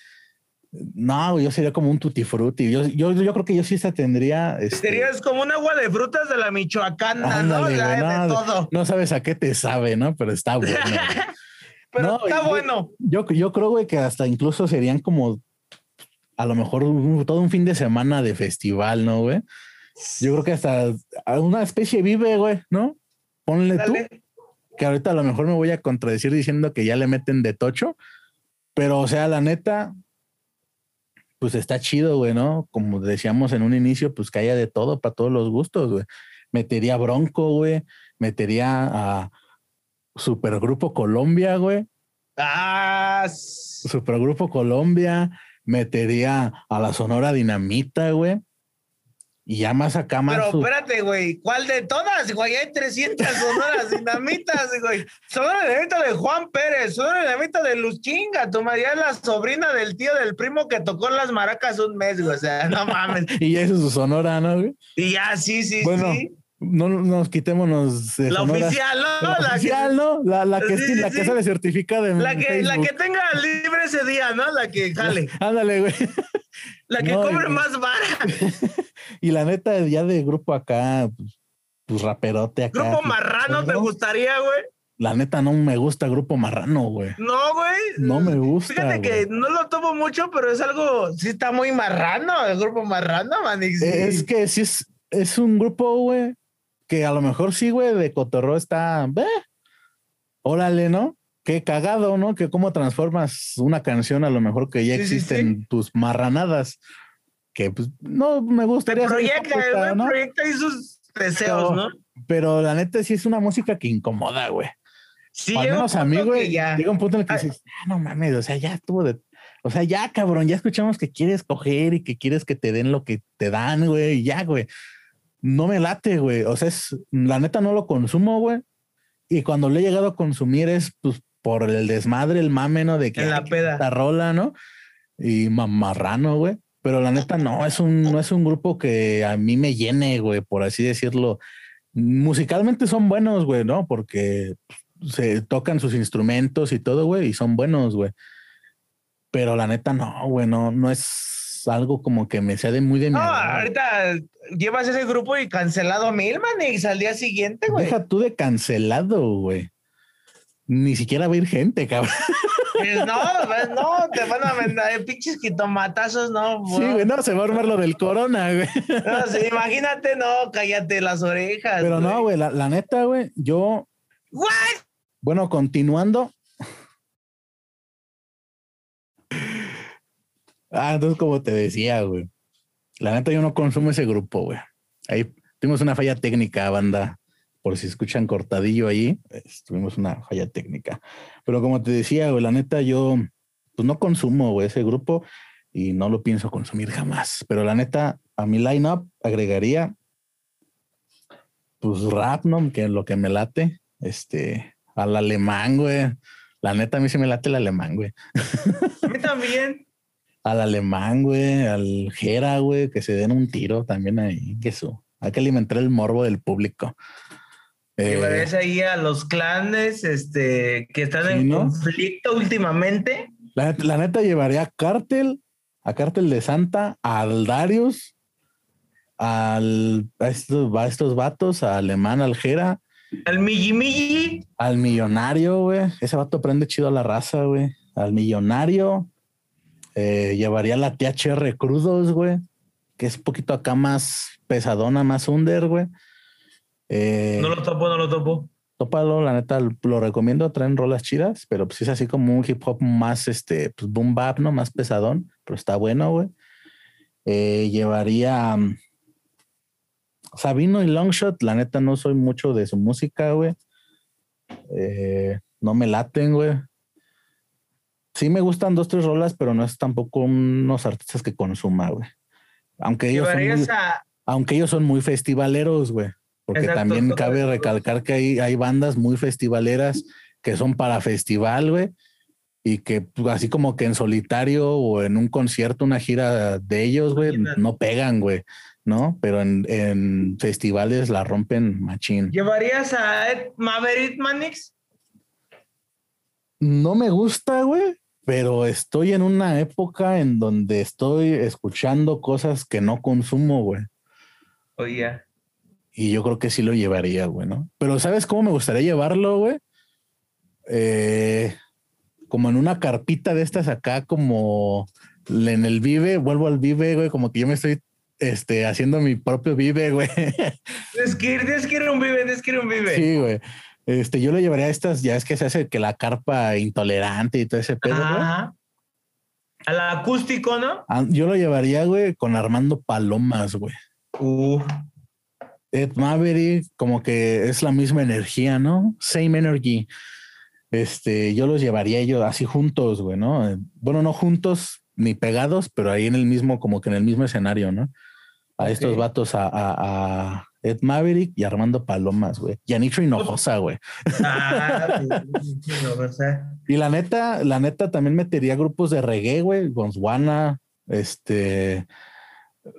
No, yo sería como un tutti frutti. Yo, yo, yo creo que yo sí se tendría. Este... Serías como un agua de frutas de la Michoacana, ¿no? de todo. No sabes a qué te sabe, ¿no? Pero está bueno. Pero está bueno. Yo, yo creo, güey, que hasta incluso serían como a lo mejor todo un fin de semana de festival, ¿no, güey? Yo creo que hasta una especie vive, güey, ¿no? Ponle tú. Que ahorita a lo mejor me voy a contradecir diciendo que ya le meten de tocho. Pero, o sea, la neta, pues está chido, güey, ¿no? Como decíamos en un inicio, pues que haya de todo para todos los gustos, güey. Metería Bronco, güey. Metería a Supergrupo Colombia, güey. Ah. Supergrupo Colombia. Metería a la Sonora Dinamita, güey. Y ya más acá más. Pero espérate, güey. ¿Cuál de todas, güey? Hay 300 sonoras dinamitas, güey. Sonora dinamita de Juan Pérez, sonora dinamita de Luz Chinga. Tu María es la sobrina del tío del primo que tocó las maracas un mes, güey. O sea, no mames. y ya eso es su sonora, ¿no, güey? Y ya, sí, sí, bueno, sí. No nos quitémonos. De la oficial, ¿no? La, oficial, ¿no? La, la que, sí, la que se le certifica de. La que, la que tenga libre ese día, ¿no? La que jale. Ándale, güey. La que cobre más vara. y la neta, ya de grupo acá, pues, pues raperote acá. ¿Grupo marrano te gustaría, güey? La neta no me gusta grupo marrano, güey. No, güey. No me gusta. Fíjate que no lo tomo mucho, pero es algo, sí está muy marrano, el grupo marrano, Manix. Es que sí es, es un grupo, güey, que a lo mejor sí, güey, de cotorro está, ve, órale, ¿no? Qué cagado, ¿no? Que cómo transformas una canción a lo mejor que ya existen tus marranadas. Que pues no me gustaría. Proyecta, ¿no? proyecta y sus deseos, ¿no? Pero la neta sí es una música que incomoda, güey. Sí, al menos a mí, güey, llega un punto en el que dices, ah, no mames, o sea, ya estuvo de. O sea, ya, cabrón, ya escuchamos que quieres coger y que quieres que te den lo que te dan, güey, y ya, güey. no me late, güey. O sea, es, la neta no lo consumo, güey. Y cuando lo he llegado a consumir es pues por el desmadre, el mame, ¿no? De que En la peda. rola, ¿no? Y mamarrano, güey. Pero la neta no, es un, no es un grupo que a mí me llene, güey, por así decirlo. Musicalmente son buenos, güey, ¿no? Porque se tocan sus instrumentos y todo, güey, y son buenos, güey. Pero la neta no, güey, no, no es algo como que me sea de muy de No, ahorita llevas ese grupo y cancelado mil, man, y al día siguiente, güey. Deja tú de cancelado, güey. Ni siquiera va a ir gente, cabrón. Pues no, pues no, te van a vender pinches quitomatazos, no. Sí, güey, no, se va a armar lo del corona, güey. No, sí, imagínate, no, cállate las orejas. Pero no, güey, la, la neta, güey, yo, What? bueno, continuando. Ah, entonces, como te decía, güey, la neta, yo no consumo ese grupo, güey. Ahí tuvimos una falla técnica, banda. Por si escuchan cortadillo ahí, pues, tuvimos una falla técnica. Pero como te decía, güey, la neta, yo pues no consumo, güey, ese grupo y no lo pienso consumir jamás. Pero la neta, a mi lineup agregaría pues rap, ¿no? Que es lo que me late, este, al alemán, güey. La neta, a mí sí me late el alemán, güey. A mí también. Al alemán, güey, al Jera, güey, que se den un tiro también ahí, que. Hay que alimentar el morbo del público. Eh, Llevarías ahí a los clanes este, que están Sí, en ¿no? conflicto últimamente. la, neta- la neta llevaría a Cártel, a Cártel de Santa, al Darius, al, a, estos, a estos vatos, a Alemán, al Jera, Al Migi. al Millonario, güey. Ese vato prende chido a la raza, güey. Al Millonario. Eh, llevaría la THR Crudos, güey. Que es un poquito acá más pesadona, más under, güey. Eh, No lo topo, no lo topo. Tópalo, la neta lo recomiendo, traen rolas chidas, pero pues es así como un hip hop más, este, pues boom bap, ¿no? Más pesadón, pero está bueno, güey. Eh, llevaría um, Sabino y Longshot, la neta no soy mucho de su música, güey. Eh, no me laten, güey. Sí me gustan dos, tres rolas, pero no es tampoco unos artistas que consuma, güey. Aunque ellos son muy- Llevarías a. aunque ellos son muy festivaleros, güey. Porque Exacto, también cabe recalcar que hay, hay bandas muy festivaleras que son para festival, güey. Y que pues, así como que en solitario o en un concierto, una gira de ellos, güey, no pegan, güey. ¿No? Pero en, en festivales la rompen machín. ¿Llevarías a Ed Maverick Manix? No me gusta, güey, pero estoy en una época en donde estoy escuchando cosas que no consumo, güey. Oye, Y yo creo que sí lo llevaría, güey, ¿no? Pero ¿sabes cómo me gustaría llevarlo, güey? Eh, como en una carpita de estas acá, como en el Vive, vuelvo al Vive, güey, como que yo me estoy este, haciendo mi propio Vive, güey. tienes que un vive, que a un vive. sí, güey. Este, yo lo llevaría a estas, ya es que se hace que la carpa intolerante y todo ese pedo, güey. Ajá. Al acústico, ¿no? Ah, Yo lo llevaría, güey, con Armando Palomas, güey. Uh, Ed Maverick, como que es la misma energía, ¿no? Same energy. Este, yo los llevaría yo así juntos, güey, ¿no? Bueno, no juntos ni pegados, pero ahí en el mismo, como que en el mismo escenario, ¿no? A estos vatos, a, a- a Ed Maverick y Armando Palomas, güey. Y a Nitro Hinojosa, güey. ah, Y la neta, la neta también metería grupos de reggae, güey. Gonzwana, este,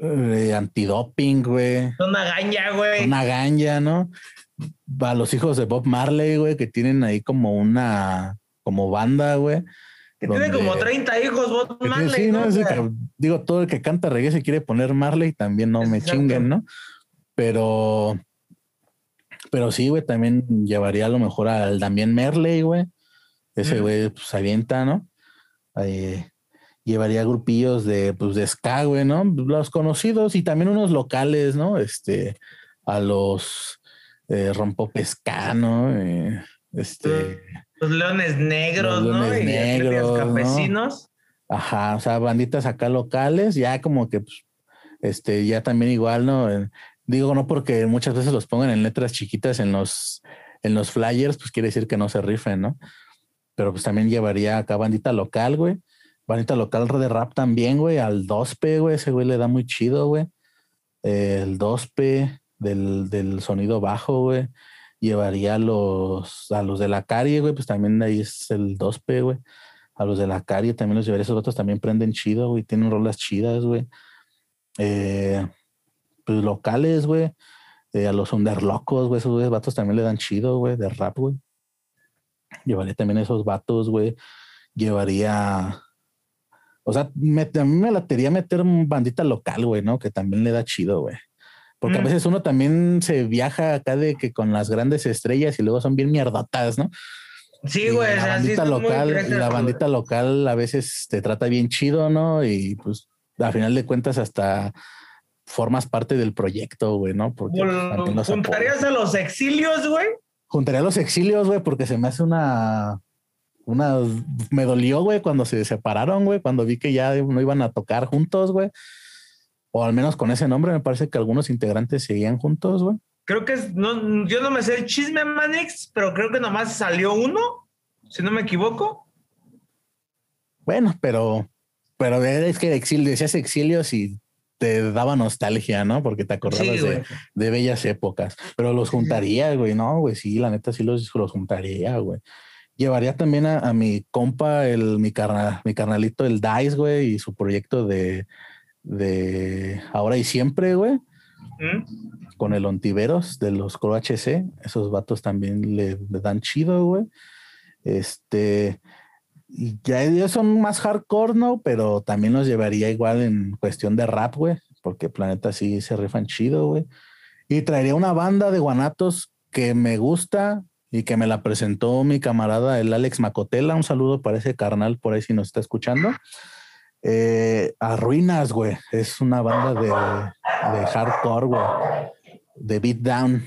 eh, antidoping, güey. una gaña, güey. una ganja, ¿no? A los hijos de Bob Marley, güey, que tienen ahí como una, como banda, güey. Que tiene como 30 hijos, Bob Marley, sí, ¿no? que, digo, todo el que canta reggae se quiere poner Marley, también no me chinguen, ¿no? Pero, pero sí, güey, también llevaría a lo mejor al Damián Merley, güey. Ese Mm. güey, pues, se avienta, ¿no? Eh, llevaría grupillos de, pues, de ska, güey, ¿no? Los conocidos y también unos locales, ¿no? Este, a los eh, Rompopescano, eh, este, los leones negros, Los ¿no? Leones y atletas Negros, ¿no? campesinos. Ajá, o sea, banditas acá locales, ya como que, pues, este, ya también igual, ¿no? Digo, no porque muchas veces los pongan en letras chiquitas en los, en los flyers, pues quiere decir que no se rifen, ¿no? Pero pues también llevaría acá bandita local, güey. Bandita local de rap también, güey. Al 2P, güey. Ese güey le da muy chido, güey. El 2P. del, del sonido bajo, güey. Llevaría a los, a los de la calle, güey, pues también ahí es el 2P, güey. A los de la calle también los llevaría, esos otros también prenden chido, güey, tienen rolas chidas, güey. Eh, pues locales, güey. Eh, a los underlocos, güey, esos vatos también le dan chido, güey, de rap, güey. Llevaría también a esos vatos, güey. Llevaría. O sea, me, a mí me latería meter un bandita local, güey, ¿no? Que también le da chido, güey. Porque a Mm. veces uno también se viaja acá de que con las grandes estrellas y luego son bien mierdotas, ¿no? Sí, güey. la bandita muy local, la güey. bandita local a veces te trata bien chido, ¿no? Y pues a final de cuentas hasta formas parte del proyecto, güey, ¿no? Porque pues, ¿Juntarías a los exilios, güey? Juntaría a los exilios, güey, porque se me hace una. Una. Me dolió, güey, cuando se separaron, güey, cuando vi que ya no iban a tocar juntos, güey. O al menos con ese nombre, me parece que algunos integrantes seguían juntos, güey. Creo que es, no, yo no me sé el chisme, Manix, pero creo que nomás salió uno, si no me equivoco. Bueno, pero. Pero es que exilio, decías exilios y te daba nostalgia, ¿no? Porque te acordabas Sí, güey. de, de bellas épocas. Pero los juntaría, güey, no, güey, sí, la neta sí los, los juntaría, güey. Llevaría también a, a mi compa, el, mi, mi carnalito, el Dice, güey, y su proyecto de, de Ahora y Siempre, güey, ¿Mm? con el Ontiveros de los Coro HC. Esos vatos también le, le dan chido, güey. Este, y ya ellos son más hardcore, ¿no? Pero también los llevaría igual en cuestión de rap, güey, porque Planeta sí se rifan chido, güey. Y traería una banda de guanatos que me gusta y que me la presentó mi camarada, el Alex Macotela. Un saludo para ese carnal por ahí si nos está escuchando. Eh, a Ruinas, güey. Es una banda de, de hardcore, güey. De beatdown.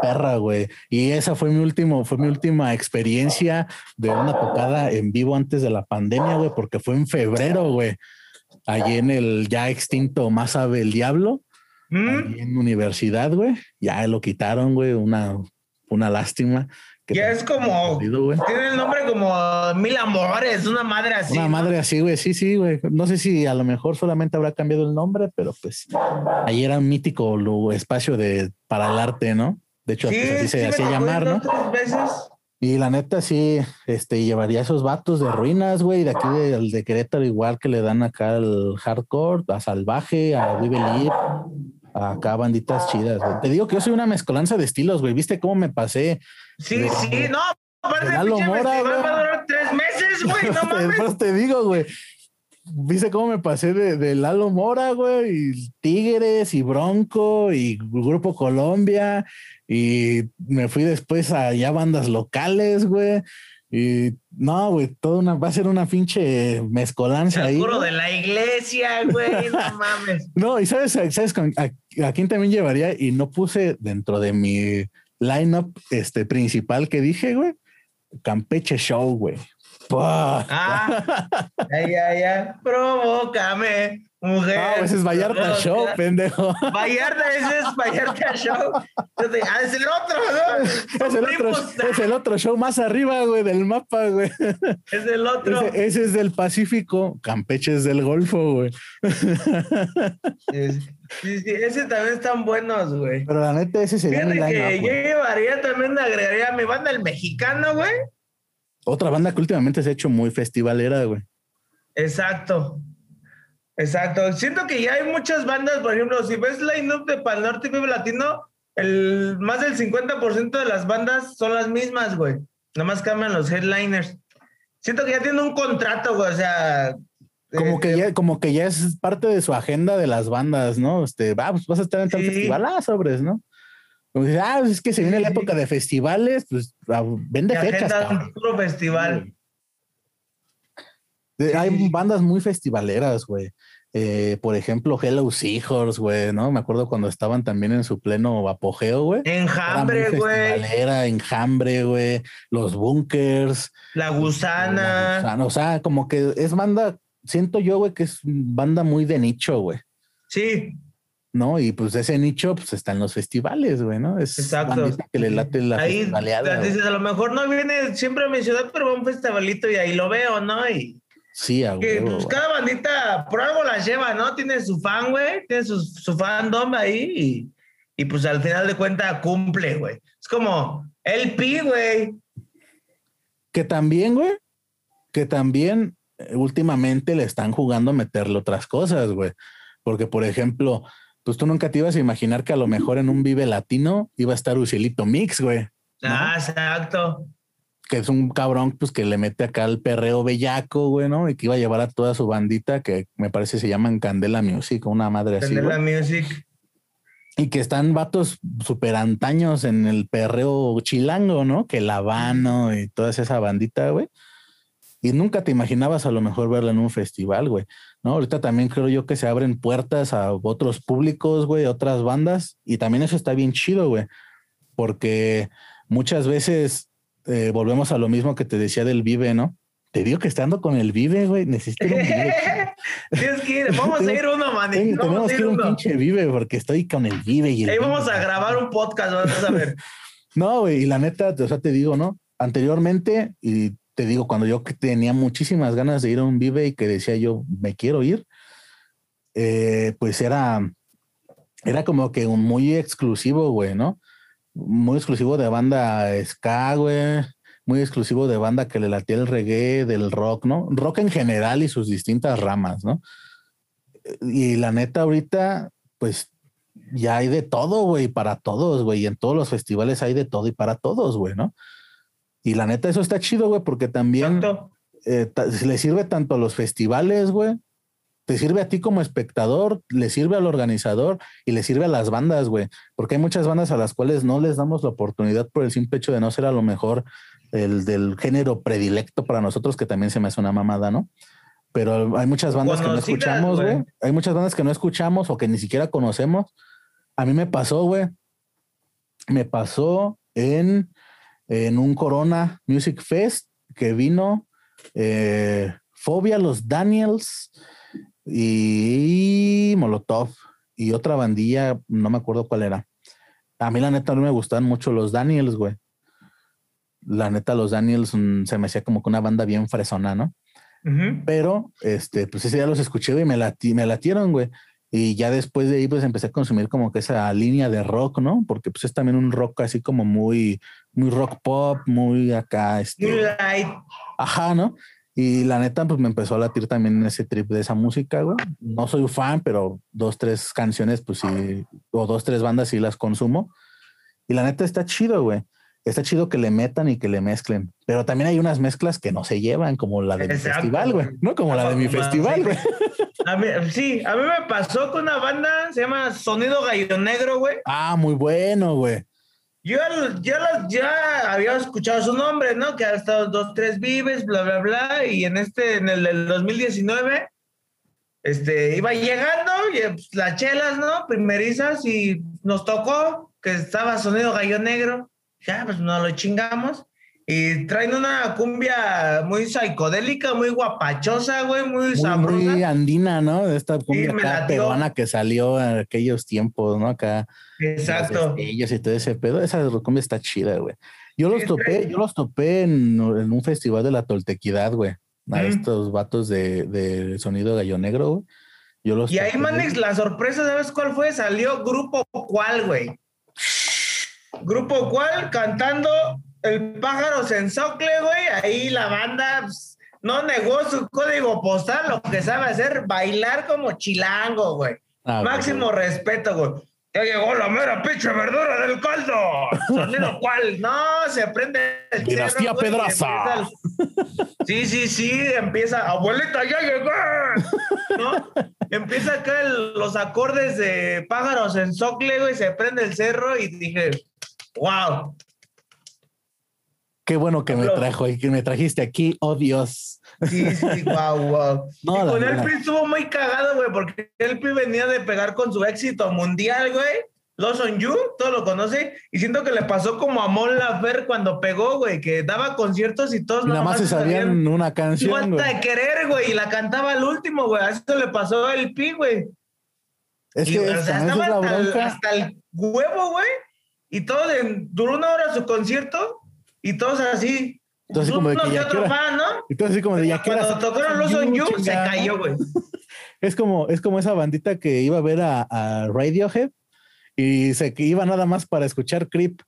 Perra, güey. Y esa fue mi último, fue mi última experiencia de una tocada en vivo antes de la pandemia, güey, porque fue en febrero, güey. Allí en el ya extinto Más sabe el Diablo, ¿Mm? allí en universidad, güey. Ya lo quitaron, güey. Una, una lástima. que Ya es como, perdido, tiene el nombre como Mil Amores, una madre así. Una ¿no? madre así, güey. Sí, sí, güey. No sé si a lo mejor solamente habrá cambiado el nombre, pero pues ahí era un mítico lu- espacio de para el arte, ¿no? De hecho, Sí, pues, así sí se hacía llamar, ¿no? dos, tres veces. Y la neta, sí, este, llevaría esos vatos de ruinas, güey, de aquí de, el de Querétaro, igual que le dan acá al hardcore, a Salvaje, a a acá banditas chidas, güey. Te digo que yo soy una mezcolanza de estilos, güey. ¿Viste cómo me pasé? Sí, De- sí, no, aparte Lalo Mora, güey. va a durar tres meses, güey, no mames. eso te digo, güey. ¿Viste cómo me pasé de, de Lalo Mora, güey? Y Tigres y Bronco y Grupo Colombia. Y me fui después a ya bandas locales, güey. Y no, güey, toda una, va a ser una pinche mezcolanza ahí. Coro güey. de la iglesia, güey, no mames. No, y sabes, sabes con- a, a quién también llevaría y no puse dentro de mi lineup este principal que dije, güey. Campeche Show, güey. Ah, ya, ya, ya. Provócame, mujer. No, ese es Vallarta Provoca- Show, pendejo. Vallarta, ese es Vallarta Show. Ah, es el otro, ¿no? Es el, otro, es el otro show más arriba, güey, del mapa, güey. Es el otro. Ese, ese es del Pacífico, Campeche es del Golfo, güey. Sí, sí, sí, ese también están buenos, güey. Pero la neta, ese sería mi Fíjate que line yo llevaría también, agregaría a mi banda el mexicano, güey. Otra banda que últimamente se ha hecho muy festivalera, güey. Exacto. Exacto. Siento que ya hay muchas bandas, por ejemplo, si ves line-up de Pal Norte y Vive Latino, el, más del 50% de las bandas son las mismas, güey. Nomás cambian los headliners. Siento que ya tiene un contrato, güey, o sea... Como eh, que ya, como que ya es parte de su agenda de las bandas, ¿no? Este, va, pues vas a estar en tal Sí. festival, ah, sobres, ¿no? Como dice, ah, pues es que se viene la época de festivales, pues ah, vende que fechas, cabrón. puro festival. Hay bandas muy festivaleras, güey. Eh, por ejemplo, Hello Seahorse, güey, ¿no? Me acuerdo cuando estaban también en su pleno apogeo, güey. Era Enjambre, güey. festivalera, Enjambre, güey. Los Bunkers. La La Gusana. Gusana, O sea, como que es banda, siento yo, güey, que es banda muy de nicho, güey. Sí, ¿No? Y pues ese nicho, pues está en los festivales, güey, ¿no? Es Exacto. que le late la ahí dices, a lo mejor no viene siempre a mi ciudad, pero va a un festivalito y ahí lo veo, ¿no? Y Sí, a que huevo, pues, cada bandita por algo la lleva, ¿no? Tiene su fan, güey, tiene su, su fandom ahí y, y pues al final de cuentas cumple, güey. Es como el pi, güey. Que también, güey, que también eh, últimamente le están jugando a meterle otras cosas, güey. Porque, por ejemplo, pues tú nunca te ibas a imaginar que a lo mejor en un Vive Latino iba a estar Ucielito Mix, güey. Ah, exacto. Que es un cabrón, pues que le mete acá el perreo bellaco, güey, ¿no? Y que iba a llevar a toda su bandita, que me parece se llaman Candela Music, una madre así. Candela Music. Y que están vatos súper antaños en el perreo chilango, ¿no? Que el Habano y toda esa bandita, güey. Y nunca te imaginabas a lo mejor verla en un festival, güey. ¿No? Ahorita también creo yo que se abren puertas a otros públicos, güey, otras bandas. Y también eso está bien chido, güey. Porque muchas veces eh, volvemos a lo mismo que te decía del Vive, ¿no? Te digo que estando con el Vive, güey, necesito un Vive. Tienes que ir, vamos a ir uno, man. Tenemos que ir un pinche Vive porque estoy con el Vive y el Ahí vamos a grabar un podcast, vas a ver. no, güey, y la neta, o sea, te digo, ¿no? Anteriormente, y te digo, cuando yo tenía muchísimas ganas de ir a un Vive y que decía yo, me quiero ir, eh, pues era, era como que un muy exclusivo, güey, ¿no? Muy exclusivo de banda ska, güey, muy exclusivo de banda que le latía el reggae, del rock, ¿no? Rock en general y sus distintas ramas, ¿no? Y la neta, ahorita, pues ya hay de todo, güey, para todos, güey. En todos los festivales hay de todo y para todos, güey, ¿no? Y la neta, eso está chido, güey, porque también eh, le sirve tanto a los festivales, güey. Te sirve a ti como espectador, le sirve al organizador y le sirve a las bandas, güey. Porque hay muchas bandas a las cuales no les damos la oportunidad por el simple hecho de no ser a lo mejor el del género predilecto para nosotros, que también se me hace una mamada, ¿no? Pero hay muchas bandas que no escuchamos, güey. Hay muchas bandas que no escuchamos o que ni siquiera conocemos. A mí me pasó, güey. Me pasó en, en un Corona Music Fest que vino eh, Fobia, los Daniels y Molotov y otra bandilla, no me acuerdo cuál era. A mí la neta no me gustan mucho los Daniels, güey la neta, los Daniels mm, se me hacía como que una banda bien fresona, ¿no? Pero, este, pues ese día los escuché y me, me latieron, güey. Y ya después de ahí, pues empecé a consumir como que esa línea de rock, ¿no? Porque pues es también un rock así como muy, muy rock pop, muy acá. Este, light. Ajá, ¿no? Y la neta, pues me empezó a latir también ese trip de esa música, güey. No soy un fan, pero dos, tres canciones, pues sí, o dos, tres bandas sí las consumo. Y la neta está chido, güey está chido que le metan y que le mezclen, pero también hay unas mezclas que no se llevan, como la de mi festival, güey, ¿no? Como la de mi festival, güey. sí, a mí me pasó con una banda, se llama Sonido Gallo Negro, güey. Ah, muy bueno, güey. Yo ya, ya había escuchado su nombre, ¿no? Que ha estado dos, tres vives, bla, bla, bla, y en este, en el, 2019, este, iba llegando, y pues, las chelas, ¿no? Primerizas, y nos tocó que estaba Sonido Gallo Negro ya, pues no lo chingamos. Y traen una cumbia muy psicodélica, muy guapachosa, güey, muy, sabrosa. Muy andina, ¿no? De esta cumbia peruana que salió en aquellos tiempos, ¿no? Acá. Exacto. Ellos y todo ese pedo. Esa cumbia está chida, güey. Yo los topé, yo los topé en, un festival de la Toltequidad, güey. A estos vatos de, de, sonido gallo negro, güey. Yo los y ahí, Manix, la sorpresa, ¿sabes cuál fue? Salió Grupo ¿Cuál, güey? Grupo cuál, cantando El pájaro sensocle, güey. Ahí la banda pues, no negó su código postal, lo que sabe hacer, bailar como chilango, güey. Ah, Máximo respeto, güey. Ya llegó la mera pinche verdura del caldo. Sonido cuál. No, se prende el Dinastía Pedraza. Sí, sí, sí, empieza. Abuelita, ya llegó. ¿No? Empieza acá los acordes de pájaros en socle, güey, se prende el cerro y dije, ¡Wow! Qué bueno que me trajo y que me trajiste aquí, oh Dios. Sí, sí, wow, wow. No, y con el Pi estuvo muy cagado, güey, porque el Pi venía de pegar con su éxito mundial, güey. Los on You, todo lo conoce, y siento que le pasó como a Mon Lafer cuando pegó, güey, que daba conciertos y todos nada más se sabían, una canción. Falta de querer, güey, y la cantaba al último, güey. A eso le pasó al Pi, güey. Es que estaba hasta el huevo, güey y todo duró una hora su concierto y todos así. Entonces, como de que ya ¿no? Entonces, como de ya Cuando tocaron los On You, se cayó, güey. Es como, es como esa bandita que iba a ver a, Radiohead y se iba nada más para escuchar Creep.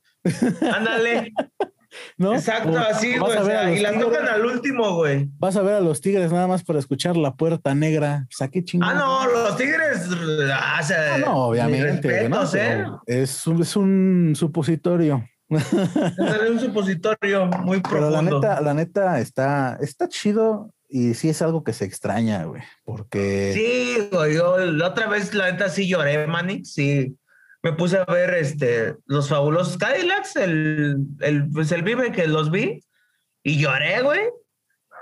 Ándale. ¿No? Exacto, así, güey. y la tocan al último, güey. Vas a ver a los tigres nada más para escuchar la puerta negra. O sea, qué Ah, no, los tigres. Ah, ah no, obviamente. es, es un supositorio. es un supositorio muy profundo. Pero la neta, la neta está, está chido y sí es algo que se extraña, güey, porque... Sí, güey, yo la otra vez, la neta, sí lloré, Manix, sí. Me puse a ver este, los fabulosos Cadillacs, el, el, pues el Vive que los vi, y lloré, güey.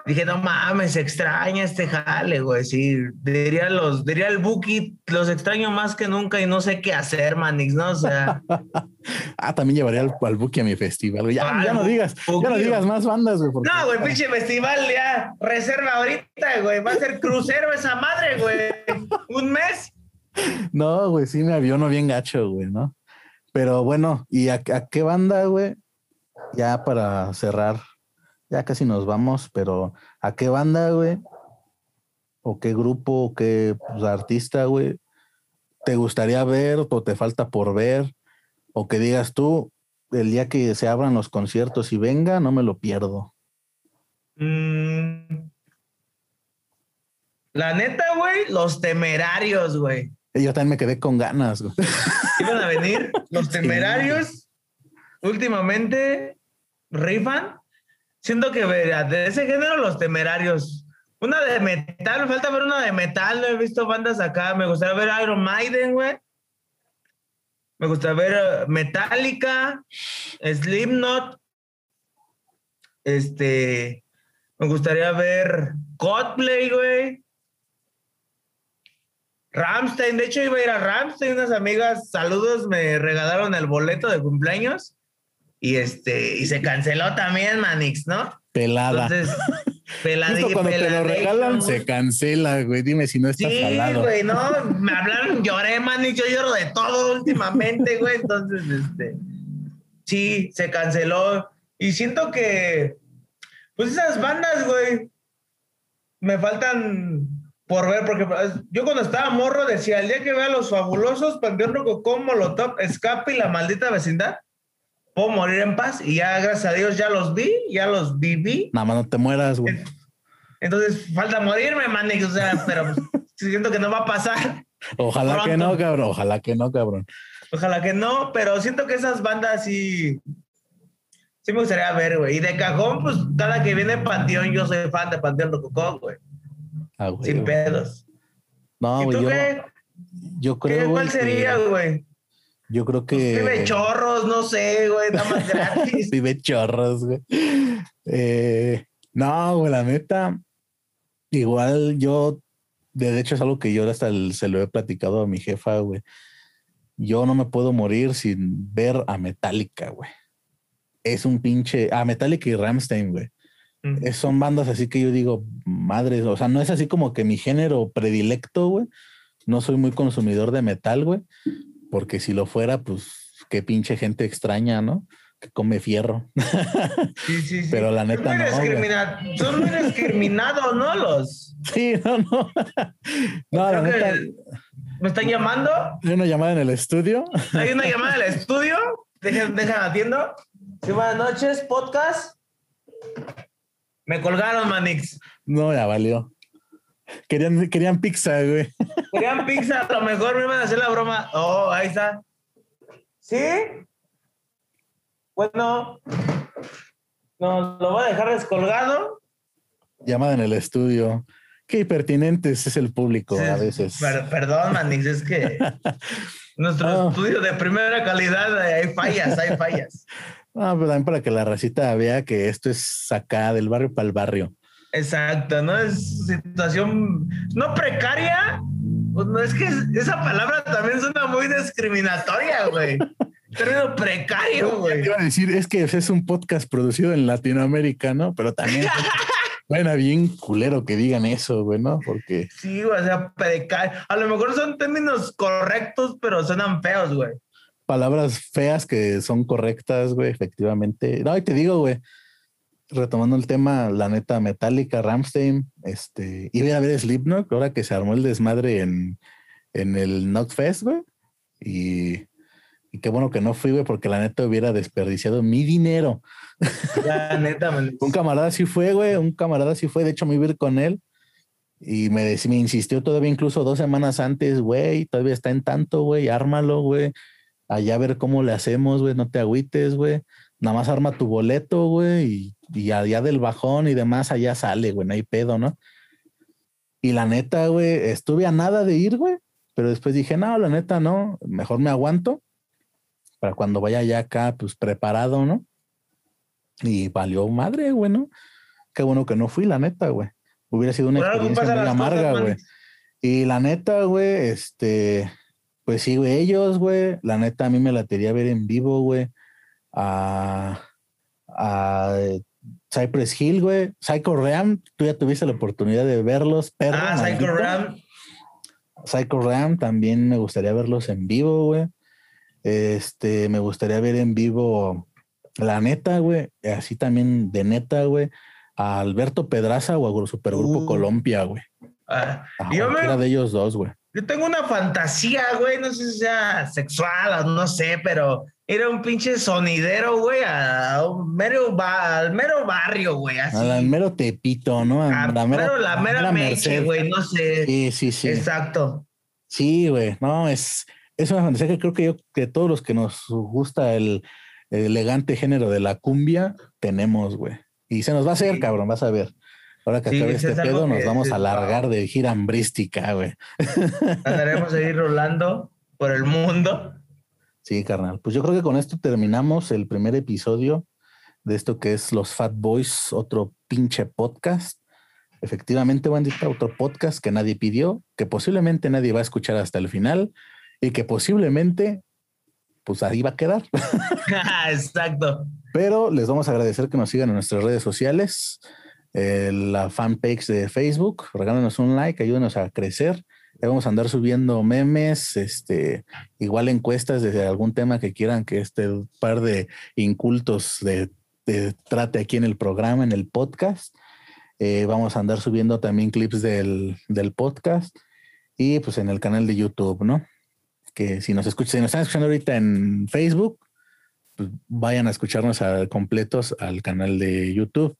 Dije, no mames, extraña este jale, güey. Sí, diría los, diría el Buki, los extraño más que nunca y no sé qué hacer, Manix, ¿no? O sea. ah, también llevaría al, al Buki a mi festival, Ya, ya no digas, ya no digas más bandas, güey. No, güey, pinche festival ya. Reserva ahorita, güey. Va a ser crucero esa madre, güey. Un mes. No, güey, sí me aviono bien gacho, güey, ¿no? Pero bueno, ¿y a qué banda, güey? Ya para cerrar ya casi nos vamos, pero ¿a qué banda, güey? ¿O qué grupo, o qué pues, artista, güey? ¿Te gustaría ver o te falta por ver? O que digas tú, el día que se abran los conciertos y venga, no me lo pierdo. Mm. La neta, güey, los temerarios, güey. Yo también me quedé con ganas, güey. Iban a venir los temerarios. Últimamente rifan siento que de ese género los temerarios. Una de metal, me falta ver una de metal, no he visto bandas acá. Me gustaría ver Iron Maiden, güey. Me gustaría ver eh, Metallica, Slipknot. Este, me gustaría ver Coldplay, güey. Ramstein, de hecho iba a ir a Ramstein, unas amigas, saludos, me regalaron el boleto de cumpleaños y este, y se canceló también Manix, ¿no? Pelada. Entonces, peladito. cuando te lo regalan, se cancela, güey. Dime si no estás sí, Sí, güey, no, me hablaron, lloré, Manix, yo lloro de todo últimamente, güey. Entonces, este, sí, se canceló. Y siento que, pues esas bandas, güey, me faltan por ver, porque pues, yo cuando estaba morro decía, el día que vea los fabulosos, Panteón Rococó, Molotov, Escape y la maldita vecindad, puedo morir en paz y ya, gracias a Dios, ya los vi, ya los viví. Nada más no te mueras, güey. Entonces, falta morirme, man, o sea, pero siento que no va a pasar. Ojalá que no, cabrón, ojalá que no, cabrón. Ojalá que no, pero siento que esas bandas sí, sí me gustaría ver, güey. Y de cajón, pues cada que viene Panteón, yo soy fan de Panteón Rococó, güey. Ah, güey. Sin pedos. No, güey. Yo, yo creo. ¿Cuál sería, güey? Yo creo que. Pues chorros, no sé, güey, nada más gratis. vive chorros, güey. Eh, no, güey, la neta. Igual yo, de hecho, es algo que yo hasta se lo he platicado a mi jefa, güey. Yo no me puedo morir sin ver a Metallica, güey. Es un pinche. A Metallica y Ramstein, güey. Son bandas así que yo digo, madre, o sea, no es así como que mi género predilecto, güey. No soy muy consumidor de metal, güey porque si lo fuera, pues qué pinche gente extraña, ¿no? Que come fierro. Sí, sí, sí. Pero la neta no. Son muy discriminados, ¿no? Los. Sí, no, no. No, la neta. ¿Me están llamando? Hay una llamada en el estudio. Hay una llamada en el estudio. Dejen, dejan atiendo. Sí, buenas noches, podcast. Me colgaron, Manix. No, ya valió. Querían, querían pizza, güey. Querían pizza, a lo mejor me iban a hacer la broma. Oh, ahí está. ¿Sí? Bueno, no, lo voy a dejar descolgado. Llamada en el estudio. Qué impertinentes es el público a veces. perdón, Manix, es que nuestro estudio de primera calidad hay fallas, hay fallas. No, pero también para que la racita vea que esto es acá del barrio para el barrio. Exacto, ¿no? Es situación no precaria. Pues no es que esa palabra también suena muy discriminatoria, güey. Término precario, güey. Iba a decir, es que es un podcast producido en Latinoamérica, ¿no? Pero también suena bien culero que digan eso, güey, ¿no? Porque. Sí, o sea, precario. A lo mejor son términos correctos, pero suenan feos, güey. Palabras feas que son correctas, güey, efectivamente. No, y te digo, güey retomando el tema, la neta Metallica, Ramstein, este, iba a ver Slipknot, ahora que se armó el desmadre en, en el Knockfest, güey. Y Y qué bueno que no fui, güey, porque la neta hubiera desperdiciado mi dinero. La neta, man. un camarada sí fue, güey, un camarada sí fue, de hecho me iba a ir con él. Y me, me insistió todavía incluso dos semanas antes, güey, todavía está en tanto, güey, ármalo, güey. Allá a ver cómo le hacemos, güey, no te agüites, güey. Nada más arma tu boleto, güey, y, y allá del bajón y demás, allá sale, güey, no hay pedo, ¿no? Y la neta, güey, estuve a nada de ir, güey, pero después dije, no, la neta, no, mejor me aguanto para cuando vaya ya acá, pues preparado, ¿no? Y valió madre, güey, ¿no? Qué bueno que no fui, la neta, güey. Hubiera sido una experiencia muy amarga, güey. Y la neta, güey, este, pues sí, güey, ellos, güey, la neta a mí me la quería ver en vivo, güey, a, a Cypress Hill, güey, Psycho Ram, tú ya tuviste la oportunidad de verlos, perro. Ah, Psycho Ram. Psycho Ram también me gustaría verlos en vivo, güey. Este, me gustaría ver en vivo, la neta, güey, así también de neta, güey, a Alberto Pedraza o a Supergrupo uh. Colombia, güey. Ah, yo me, de ellos dos, güey. Yo tengo una fantasía, güey, no sé si sea sexual o no sé, pero era un pinche sonidero, güey, a un mero al mero barrio, güey, así. Al mero tepito, ¿no? A, la mera, la mera meche, güey, no sé. Sí, sí, sí. Exacto. Sí, güey, no, es, es una fantasía que creo que yo, que todos los que nos gusta el, elegante género de la cumbia, tenemos, güey. Y se nos va a hacer, cabrón, vas a ver. Ahora que acabe este pedo, nos vamos a largar de gira hambrística, güey. Andaremos a ir rolando por el mundo. Sí, carnal. Pues yo creo que con esto terminamos el primer episodio de esto que es Los Fat Boys, otro pinche podcast. Efectivamente, Bandita, otro podcast que nadie pidió, que posiblemente nadie va a escuchar hasta el final y que posiblemente, pues ahí va a quedar. Exacto. Pero les vamos a agradecer que nos sigan en nuestras redes sociales, eh, la fanpage de Facebook, regálanos un like, ayúdenos a crecer. Ya vamos a andar subiendo memes, este, igual encuestas de algún tema que quieran que este par de incultos de, trate aquí en el programa, en el podcast. Eh, vamos a andar subiendo también clips del, del podcast y pues en el canal de YouTube, ¿no? que si nos escuchan, si nos están escuchando ahorita en Facebook, pues vayan a escucharnos a, completos al canal de YouTube.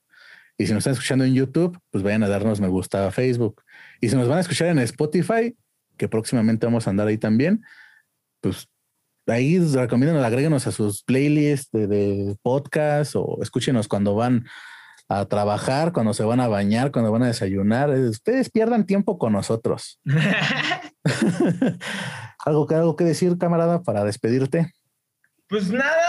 Y si nos están escuchando en YouTube, pues vayan a darnos me gusta a Facebook. Y si nos van a escuchar en Spotify, que próximamente vamos a andar ahí también, pues ahí recomiendan, agréguenos a sus playlists de, de podcast o escúchenos cuando van a trabajar, cuando se van a bañar, cuando van a desayunar. Ustedes pierdan tiempo con nosotros. ¿Algo, ¿Algo que decir, camarada, para despedirte? Pues nada,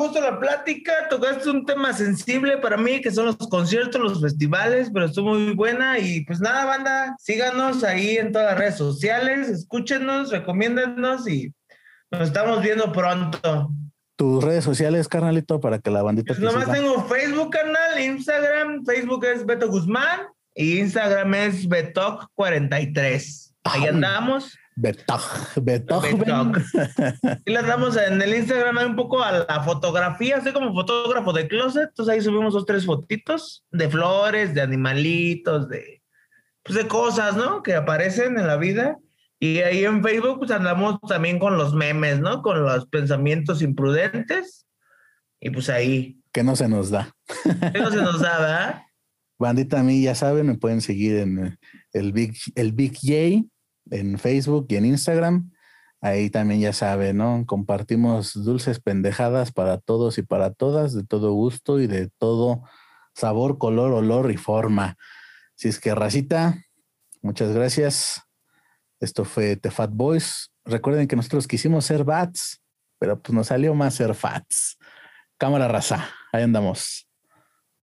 gusto la plática, tocaste un tema sensible para mí, que son los conciertos, los festivales, pero estuvo muy buena y pues nada, banda, síganos ahí en todas las redes sociales, escúchenos, recomiéndennos y nos estamos viendo pronto. Tus redes sociales, carnalito, para que la bandita... Pues nomás tengo Facebook, canal, Instagram, Facebook es Beto Guzmán y Instagram es Betoc43. Ahí andamos. Betog, Betog. Y le damos en el Instagram un poco a la fotografía, soy como fotógrafo de closet, entonces ahí subimos dos, tres fotitos de flores, de animalitos, de, pues de cosas, ¿no? Que aparecen en la vida. Y ahí en Facebook pues andamos también con los memes, ¿no? Con los pensamientos imprudentes. Y pues ahí. Que no se nos da. Que no se nos da, ¿verdad? Bandita, a mí ya saben, me pueden seguir en el Big, el Big J en Facebook y en Instagram. Ahí también ya saben, ¿no? Compartimos dulces pendejadas para todos y para todas, de todo gusto y de todo sabor, color, olor y forma. Si es que, racita, muchas gracias. Esto fue The Fat Boys. Recuerden que nosotros quisimos ser bats, pero pues nos salió más ser fats. Cámara raza, ahí andamos.